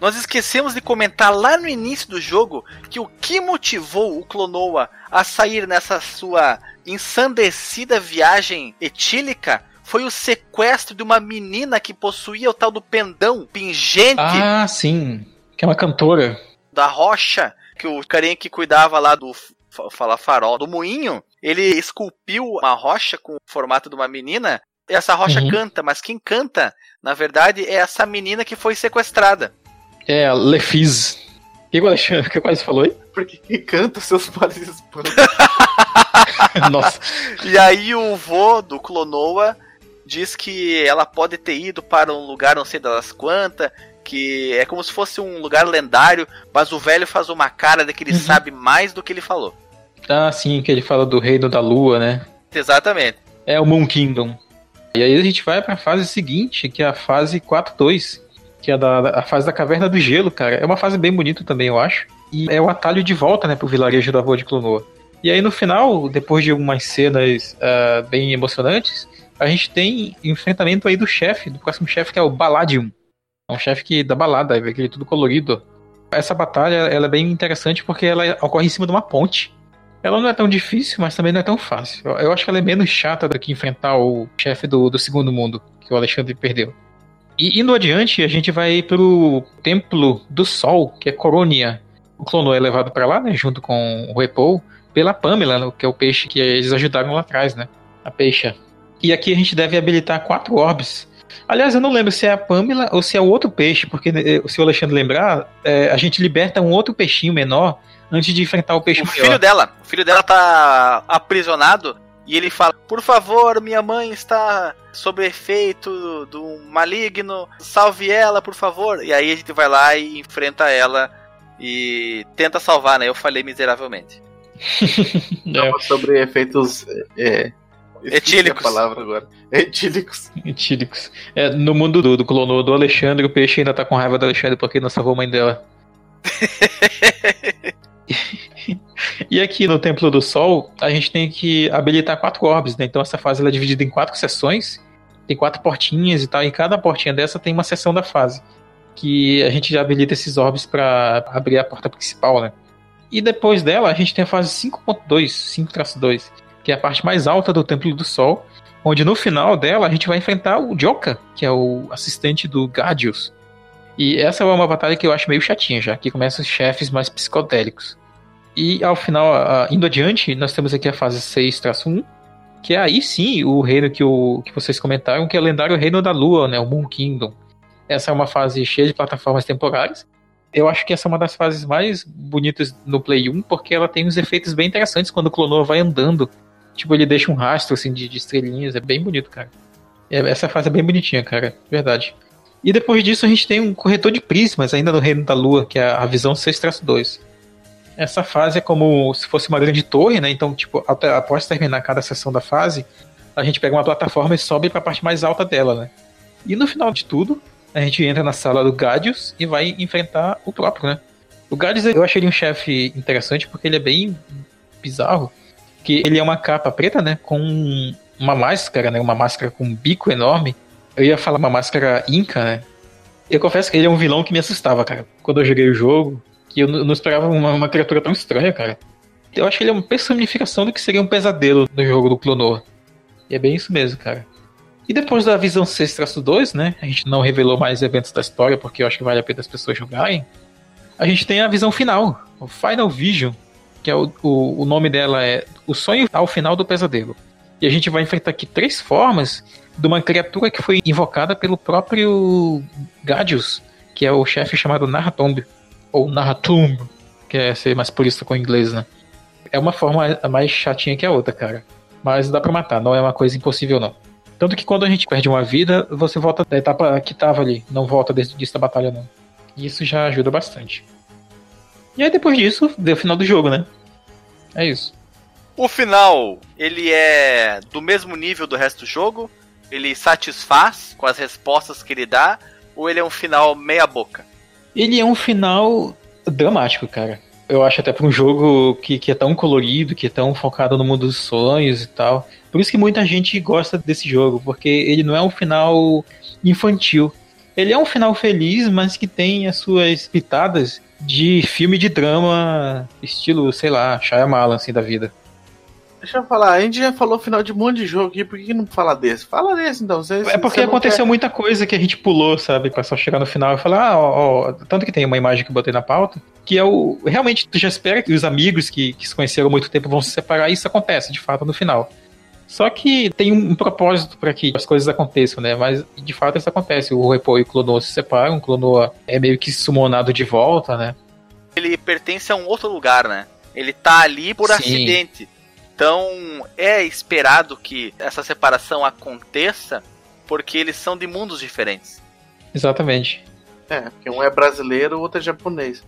nós esquecemos de comentar lá no início do jogo que o que motivou o Clonoa a sair nessa sua ensandecida viagem etílica foi o sequestro de uma menina que possuía o tal do pendão pingente. Ah, sim. Que é uma cantora. Da rocha, que o carinha que cuidava lá do falar farol do moinho, ele esculpiu uma rocha com o formato de uma menina. E essa rocha uhum. canta, mas quem canta, na verdade, é essa menina que foi sequestrada. É, a Lefiz. O que o Alexandre que quase falou aí? Porque quem canta seus pais Nossa. E aí o vô do Clonoa diz que ela pode ter ido para um lugar não sei das quantas, que é como se fosse um lugar lendário, mas o velho faz uma cara de que ele uhum. sabe mais do que ele falou. Ah, sim, que ele fala do reino da lua, né? Exatamente. É o Moon Kingdom. E aí a gente vai para a fase seguinte, que é a fase 4.2, que é da, a fase da Caverna do Gelo, cara. É uma fase bem bonita também, eu acho. E é o atalho de volta, né, pro vilarejo da Rua de Clonoa. E aí no final, depois de algumas cenas uh, bem emocionantes, a gente tem enfrentamento aí do chefe, do próximo chefe, que é o Baladium. É um chefe que dá balada, vê aquele tudo colorido. Essa batalha ela é bem interessante porque ela ocorre em cima de uma ponte. Ela não é tão difícil, mas também não é tão fácil. Eu, eu acho que ela é menos chata do que enfrentar o chefe do, do segundo mundo, que o Alexandre perdeu. E indo adiante, a gente vai pro Templo do Sol, que é Coronia. O Clono é levado para lá, né, junto com o Repou, pela Pamela, que é o peixe que eles ajudaram lá atrás, né? A peixa. E aqui a gente deve habilitar quatro orbes. Aliás, eu não lembro se é a Pamela ou se é o outro peixe, porque eh, se o Alexandre lembrar, é, a gente liberta um outro peixinho menor antes de enfrentar o peixe o maior. filho dela. O filho dela tá aprisionado e ele fala: Por favor, minha mãe está sob efeito do maligno, salve ela, por favor. E aí a gente vai lá e enfrenta ela e tenta salvar, né? Eu falei miseravelmente. é. Sobre efeitos é, Etílicos. A palavra agora. Etílicos. Etílicos. É, no mundo do, do clono do Alexandre, o peixe ainda tá com raiva do Alexandre porque não salvou a mãe dela. e aqui no Templo do Sol, a gente tem que habilitar quatro orbes, né? Então essa fase é dividida em quatro sessões. Tem quatro portinhas e tal. E cada portinha dessa tem uma seção da fase. Que a gente já habilita esses orbes para abrir a porta principal, né? E depois dela, a gente tem a fase 5.2, 5-2, que é a parte mais alta do Templo do Sol, onde no final dela a gente vai enfrentar o Joka, que é o assistente do Gardius. E essa é uma batalha que eu acho meio chatinha já, que começa os chefes mais psicodélicos. E ao final, indo adiante, nós temos aqui a fase 6-1, que é aí sim o reino que, o, que vocês comentaram, que é o lendário Reino da Lua, né, o Moon Kingdom. Essa é uma fase cheia de plataformas temporárias. Eu acho que essa é uma das fases mais bonitas no Play 1, porque ela tem uns efeitos bem interessantes quando o Clonoa vai andando Tipo, ele deixa um rastro assim de, de estrelinhas, é bem bonito, cara. É, essa fase é bem bonitinha, cara, verdade. E depois disso a gente tem um corretor de prismas ainda no Reino da Lua, que é a visão 6-2. Essa fase é como se fosse uma grande torre, né? Então, tipo, após terminar cada sessão da fase, a gente pega uma plataforma e sobe para a parte mais alta dela, né? E no final de tudo, a gente entra na sala do Gadius e vai enfrentar o próprio, né? O Gadius eu achei ele um chefe interessante porque ele é bem bizarro que ele é uma capa preta, né? Com uma máscara, né? Uma máscara com um bico enorme. Eu ia falar uma máscara inca, né? Eu confesso que ele é um vilão que me assustava, cara. Quando eu joguei o jogo, que eu não esperava uma, uma criatura tão estranha, cara. Eu acho que ele é uma personificação do que seria um pesadelo no jogo do Clonor. E é bem isso mesmo, cara. E depois da visão 6-2, né? A gente não revelou mais eventos da história, porque eu acho que vale a pena as pessoas jogarem. A gente tem a visão final, o Final Vision, que é o, o, o nome dela é O Sonho ao Final do Pesadelo. E a gente vai enfrentar aqui três formas de uma criatura que foi invocada pelo próprio Gadius, que é o chefe chamado Narratomb, ou Narratumb, que é ser mais purista com o inglês, né? É uma forma mais chatinha que a outra, cara. Mas dá pra matar, não é uma coisa impossível, não. Tanto que quando a gente perde uma vida, você volta da etapa que tava ali, não volta desde o da batalha, não. E isso já ajuda bastante. E aí depois disso, deu o final do jogo, né? É isso. O final, ele é do mesmo nível do resto do jogo? Ele satisfaz com as respostas que ele dá? Ou ele é um final meia boca? Ele é um final dramático, cara. Eu acho até para um jogo que, que é tão colorido, que é tão focado no mundo dos sonhos e tal. Por isso que muita gente gosta desse jogo, porque ele não é um final infantil. Ele é um final feliz, mas que tem as suas pitadas de filme de drama, estilo, sei lá, Shyamalan, assim, da vida. Deixa eu falar, a gente já falou final de um monte de jogo aqui, por que não fala desse? Fala desse então. Você, é porque aconteceu quer... muita coisa que a gente pulou, sabe? Pra só chegar no final e falar, ah, ó, ó, tanto que tem uma imagem que eu botei na pauta, que é o. Realmente, tu já espera que os amigos que, que se conheceram há muito tempo vão se separar, e isso acontece, de fato, no final. Só que tem um, um propósito para que as coisas aconteçam, né? Mas de fato isso acontece. O Repo e o Clonoa se separam, o Clonoa é meio que sumonado de volta, né? Ele pertence a um outro lugar, né? Ele tá ali por Sim. acidente. Então é esperado que essa separação aconteça porque eles são de mundos diferentes. Exatamente. É, porque um é brasileiro, o outro é japonês.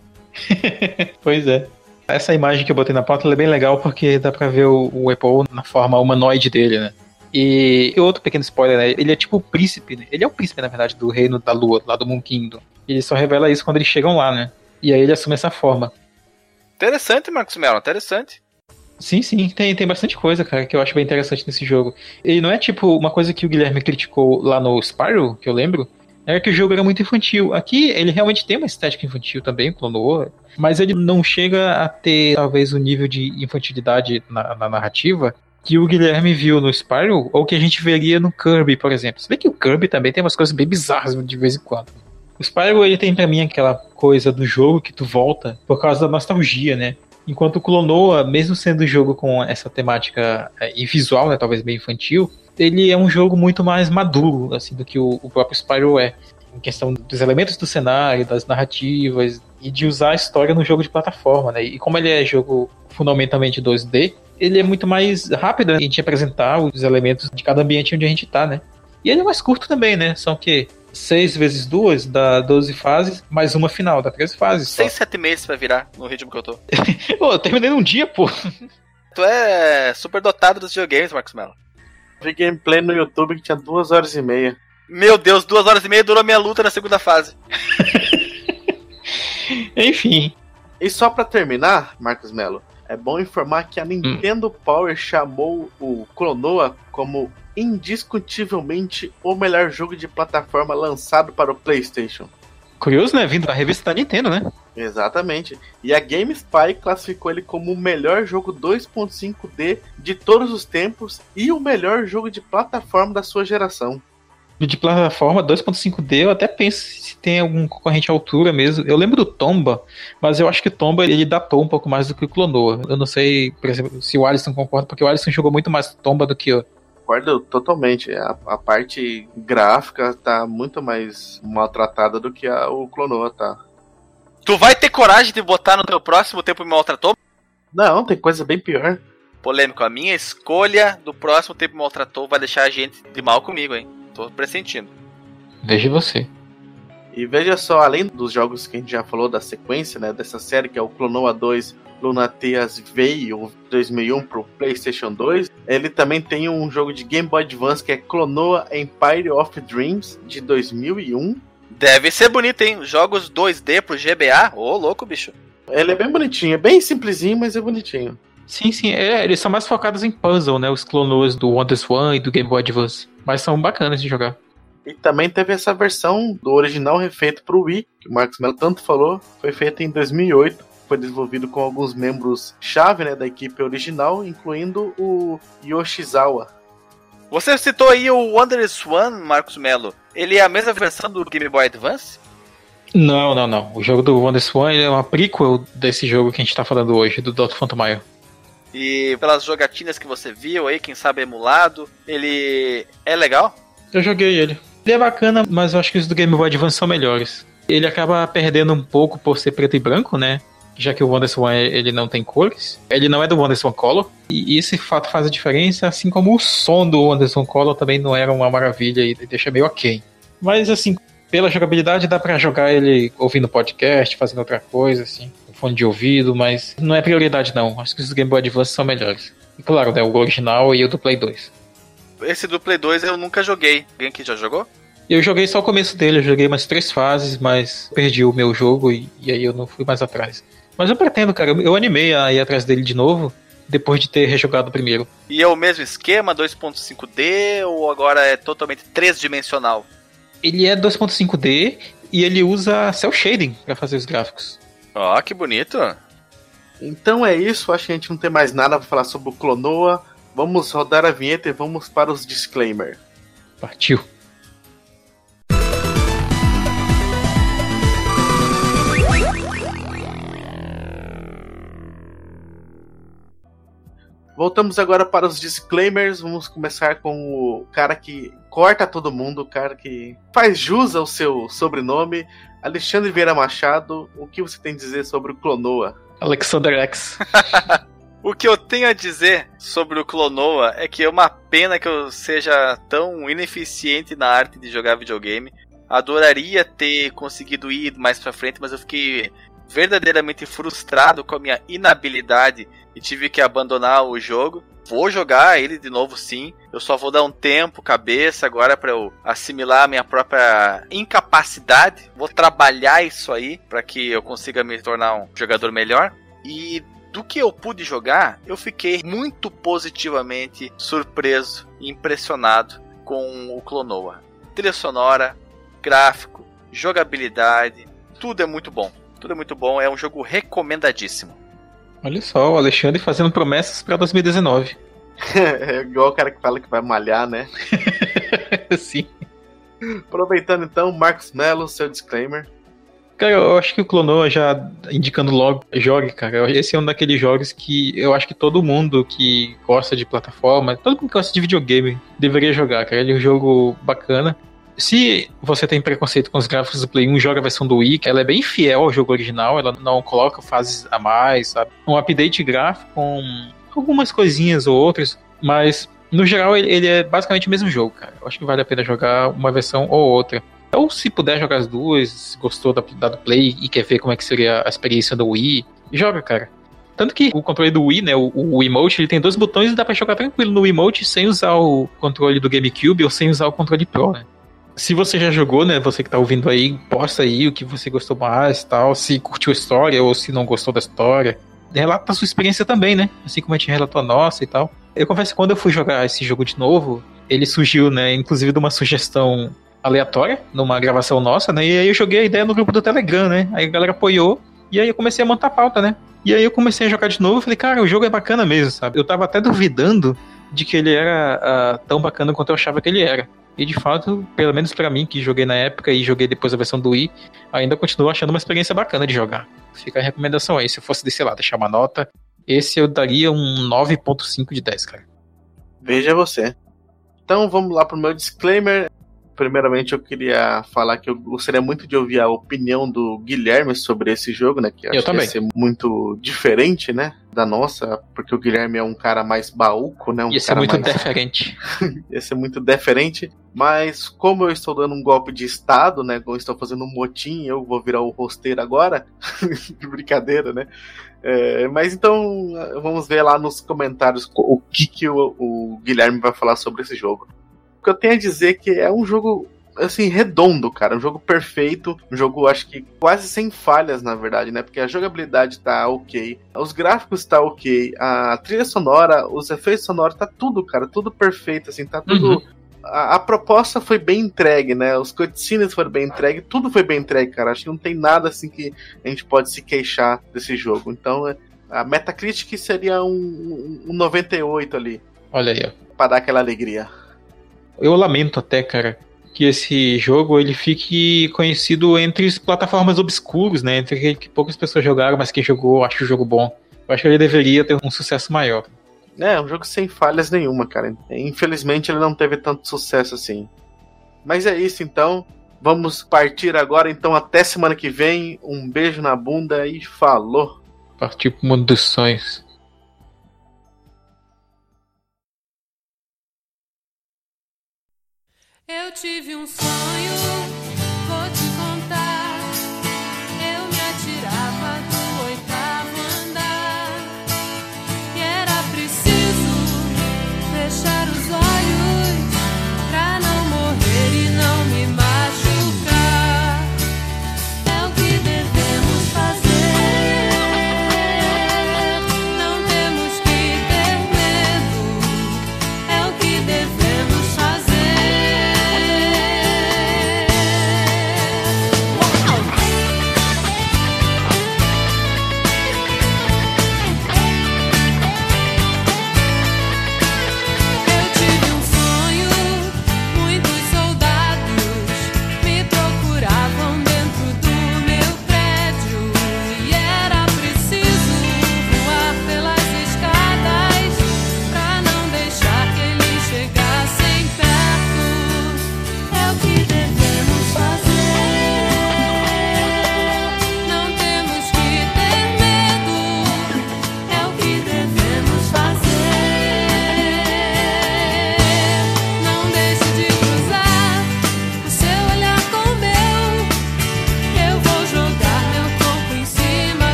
pois é. Essa imagem que eu botei na pauta é bem legal porque dá pra ver o, o Apple na forma humanoide dele, né? E, outro pequeno spoiler, né? Ele é tipo o príncipe, né? Ele é o príncipe, na verdade, do reino da lua, lá do Moon Kingdom. E ele só revela isso quando eles chegam lá, né? E aí ele assume essa forma. Interessante, Marcos Mello, interessante. Sim, sim, tem, tem bastante coisa, cara, que eu acho bem interessante nesse jogo. Ele não é tipo uma coisa que o Guilherme criticou lá no Spyro, que eu lembro, era que o jogo era muito infantil. Aqui ele realmente tem uma estética infantil também, clonou, mas ele não chega a ter talvez o um nível de infantilidade na, na, narrativa que o Guilherme viu no Spyro ou que a gente veria no Kirby, por exemplo. Você vê que o Kirby também tem umas coisas bem bizarras de vez em quando. O Spyro ele tem para mim aquela coisa do jogo que tu volta por causa da nostalgia, né? Enquanto Clonoa, mesmo sendo um jogo com essa temática é, e visual, né, talvez bem infantil, ele é um jogo muito mais maduro, assim, do que o, o próprio Spyro é. Em questão dos elementos do cenário, das narrativas e de usar a história no jogo de plataforma, né? E como ele é jogo fundamentalmente 2D, ele é muito mais rápido em te apresentar os elementos de cada ambiente onde a gente tá, né? E ele é mais curto também, né? São que 6 vezes 2 dá 12 fases, mais uma final, dá 13 fases. 6, 7 meses pra virar no ritmo que eu tô. pô, eu terminei num dia, pô. Tu é super dotado dos videogames, Marcos Mello vi gameplay no YouTube que tinha duas horas e meia. Meu Deus, duas horas e meia durou minha luta na segunda fase. Enfim. E só para terminar, Marcos Melo, é bom informar que a Nintendo hum. Power chamou o Clonoa como indiscutivelmente o melhor jogo de plataforma lançado para o PlayStation. Curioso, né? Vindo da revista da Nintendo, né? Exatamente. E a GameSpy classificou ele como o melhor jogo 2.5D de todos os tempos e o melhor jogo de plataforma da sua geração. De plataforma 2.5D, eu até penso se tem algum concorrente à altura mesmo. Eu lembro do Tomba, mas eu acho que o Tomba ele datou um pouco mais do que o Clonoa. Eu não sei, por exemplo, se o Alisson concorda, porque o Alisson jogou muito mais Tomba do que eu concordo totalmente. A, a, parte gráfica tá muito mais maltratada do que a, o Clonoa tá. Tu vai ter coragem de botar no teu próximo tempo me maltratou? Não, tem coisa bem pior. Polêmico, a minha escolha do próximo tempo me maltratou vai deixar a gente de mal comigo, hein? Tô pressentindo. Veja você. E veja só, além dos jogos que a gente já falou da sequência, né, dessa série que é o Clonoa 2, Lunateas veio 2001 pro PlayStation 2, ele também tem um jogo de Game Boy Advance que é Clonoa Empire of Dreams de 2001. Deve ser bonito, hein? Jogos 2D pro GBA? Ô, oh, louco, bicho. Ele é bem bonitinho, é bem simplesinho, mas é bonitinho. Sim, sim, é, eles são mais focados em puzzle, né? Os Clonoas do Wonders One e do Game Boy Advance. Mas são bacanas de jogar. E também teve essa versão do original refeito pro Wii, que o Marcos Mello tanto falou, foi feita em 2008 foi desenvolvido com alguns membros chave né, da equipe original, incluindo o Yoshizawa. Você citou aí o Wonder Swan, Marcos Mello. Ele é a mesma versão do Game Boy Advance? Não, não, não. O jogo do Wonder Swan é uma prequel desse jogo que a gente está falando hoje, do Dr. Phantom E pelas jogatinas que você viu aí, quem sabe emulado, ele é legal? Eu joguei ele. Ele é bacana, mas eu acho que os do Game Boy Advance são melhores. Ele acaba perdendo um pouco por ser preto e branco, né? já que o Wonderswan ele não tem cores, ele não é do Wonderswan Color, e esse fato faz a diferença, assim como o som do Wonderswan Color também não era uma maravilha e deixa meio ok. Mas assim, pela jogabilidade dá para jogar ele ouvindo podcast, fazendo outra coisa, assim, fone de ouvido, mas não é prioridade não. Acho que os Game Boy Advance são melhores. E claro, né, o original e o do Play 2. Esse do Play 2 eu nunca joguei. Alguém aqui já jogou? Eu joguei só o começo dele, eu joguei umas três fases, mas perdi o meu jogo e, e aí eu não fui mais atrás. Mas eu pretendo, cara. Eu animei a ir atrás dele de novo, depois de ter rejogado o primeiro. E é o mesmo esquema, 2.5D, ou agora é totalmente 3 dimensional? ele é 2.5D e ele usa cel shading para fazer os gráficos. Ó, que bonito. Então é isso, acho que a gente não tem mais nada para falar sobre o Clonoa. Vamos rodar a vinheta e vamos para os disclaimer. Partiu. Voltamos agora para os disclaimers. Vamos começar com o cara que corta todo mundo, o cara que faz jus ao seu sobrenome, Alexandre Vieira Machado. O que você tem a dizer sobre o Clonoa? Alexander X. o que eu tenho a dizer sobre o Clonoa é que é uma pena que eu seja tão ineficiente na arte de jogar videogame. Adoraria ter conseguido ir mais pra frente, mas eu fiquei verdadeiramente frustrado com a minha inabilidade e tive que abandonar o jogo. Vou jogar ele de novo sim. Eu só vou dar um tempo, cabeça agora para eu assimilar a minha própria incapacidade. Vou trabalhar isso aí para que eu consiga me tornar um jogador melhor. E do que eu pude jogar, eu fiquei muito positivamente surpreso e impressionado com o Clonoa. Trilha sonora, gráfico, jogabilidade, tudo é muito bom. Tudo é muito bom, é um jogo recomendadíssimo. Olha só, o Alexandre fazendo promessas para 2019. é igual o cara que fala que vai malhar, né? Sim. Aproveitando então, Marcos Mello, seu disclaimer. Cara, eu acho que o Clonoa já indicando logo, jogue, cara. Esse é um daqueles jogos que eu acho que todo mundo que gosta de plataforma, todo mundo que gosta de videogame deveria jogar, cara. Ele é um jogo bacana. Se você tem preconceito com os gráficos do Play 1, joga a versão do Wii, ela é bem fiel ao jogo original, ela não coloca fases a mais, sabe? Um update gráfico com algumas coisinhas ou outras, mas no geral ele, ele é basicamente o mesmo jogo, cara. Eu acho que vale a pena jogar uma versão ou outra. Ou se puder jogar as duas, se gostou da, da do Play e quer ver como é que seria a experiência do Wii, joga, cara. Tanto que o controle do Wii, né, o, o Emote, ele tem dois botões e dá pra jogar tranquilo no Emote sem usar o controle do GameCube ou sem usar o controle Pro, né? Se você já jogou, né? Você que tá ouvindo aí, posta aí o que você gostou mais tal, se curtiu a história ou se não gostou da história. Relata a sua experiência também, né? Assim como a gente relatou a nossa e tal. Eu confesso que quando eu fui jogar esse jogo de novo, ele surgiu, né? Inclusive de uma sugestão aleatória, numa gravação nossa, né? E aí eu joguei a ideia no grupo do Telegram, né? Aí a galera apoiou e aí eu comecei a montar a pauta, né? E aí eu comecei a jogar de novo falei, cara, o jogo é bacana mesmo, sabe? Eu tava até duvidando de que ele era uh, tão bacana quanto eu achava que ele era. E de fato, pelo menos para mim, que joguei na época e joguei depois a versão do Wii, ainda continuo achando uma experiência bacana de jogar. Fica a recomendação aí. Se eu fosse desse lá, deixar uma nota, esse eu daria um 9.5 de 10, cara. Veja você. Então vamos lá pro meu disclaimer. Primeiramente, eu queria falar que eu gostaria muito de ouvir a opinião do Guilherme sobre esse jogo, né? Que eu acho também. que ia ser muito diferente, né? Da nossa, porque o Guilherme é um cara mais baúco, né? Um ia ser muito mais... diferente. ia ser muito diferente. Mas como eu estou dando um golpe de estado, né? Como eu estou fazendo um motim, eu vou virar o rosteiro agora. que brincadeira, né? É, mas então vamos ver lá nos comentários o que, que o, o Guilherme vai falar sobre esse jogo que eu tenho a dizer que é um jogo assim, redondo, cara. Um jogo perfeito. Um jogo, acho que quase sem falhas, na verdade, né? Porque a jogabilidade tá ok. Os gráficos tá ok. A trilha sonora, os efeitos sonoros, tá tudo, cara. Tudo perfeito, assim. Tá tudo. Uhum. A, a, proposta foi bem entregue, né? Os cutscenes foram bem entregues. Tudo foi bem entregue, cara. Acho que não tem nada, assim, que a gente pode se queixar desse jogo. Então, a Metacritic seria um, um 98 ali. Olha aí, ó. Pra dar aquela alegria. Eu lamento até, cara, que esse jogo ele fique conhecido entre as plataformas obscuros, né? Entre que poucas pessoas jogaram, mas quem jogou acha o jogo bom. Eu acho que ele deveria ter um sucesso maior. É, um jogo sem falhas nenhuma, cara. Infelizmente ele não teve tanto sucesso assim. Mas é isso então. Vamos partir agora, então até semana que vem. Um beijo na bunda e falou. Partir pro mundo dos sonhos. Eu tive um sonho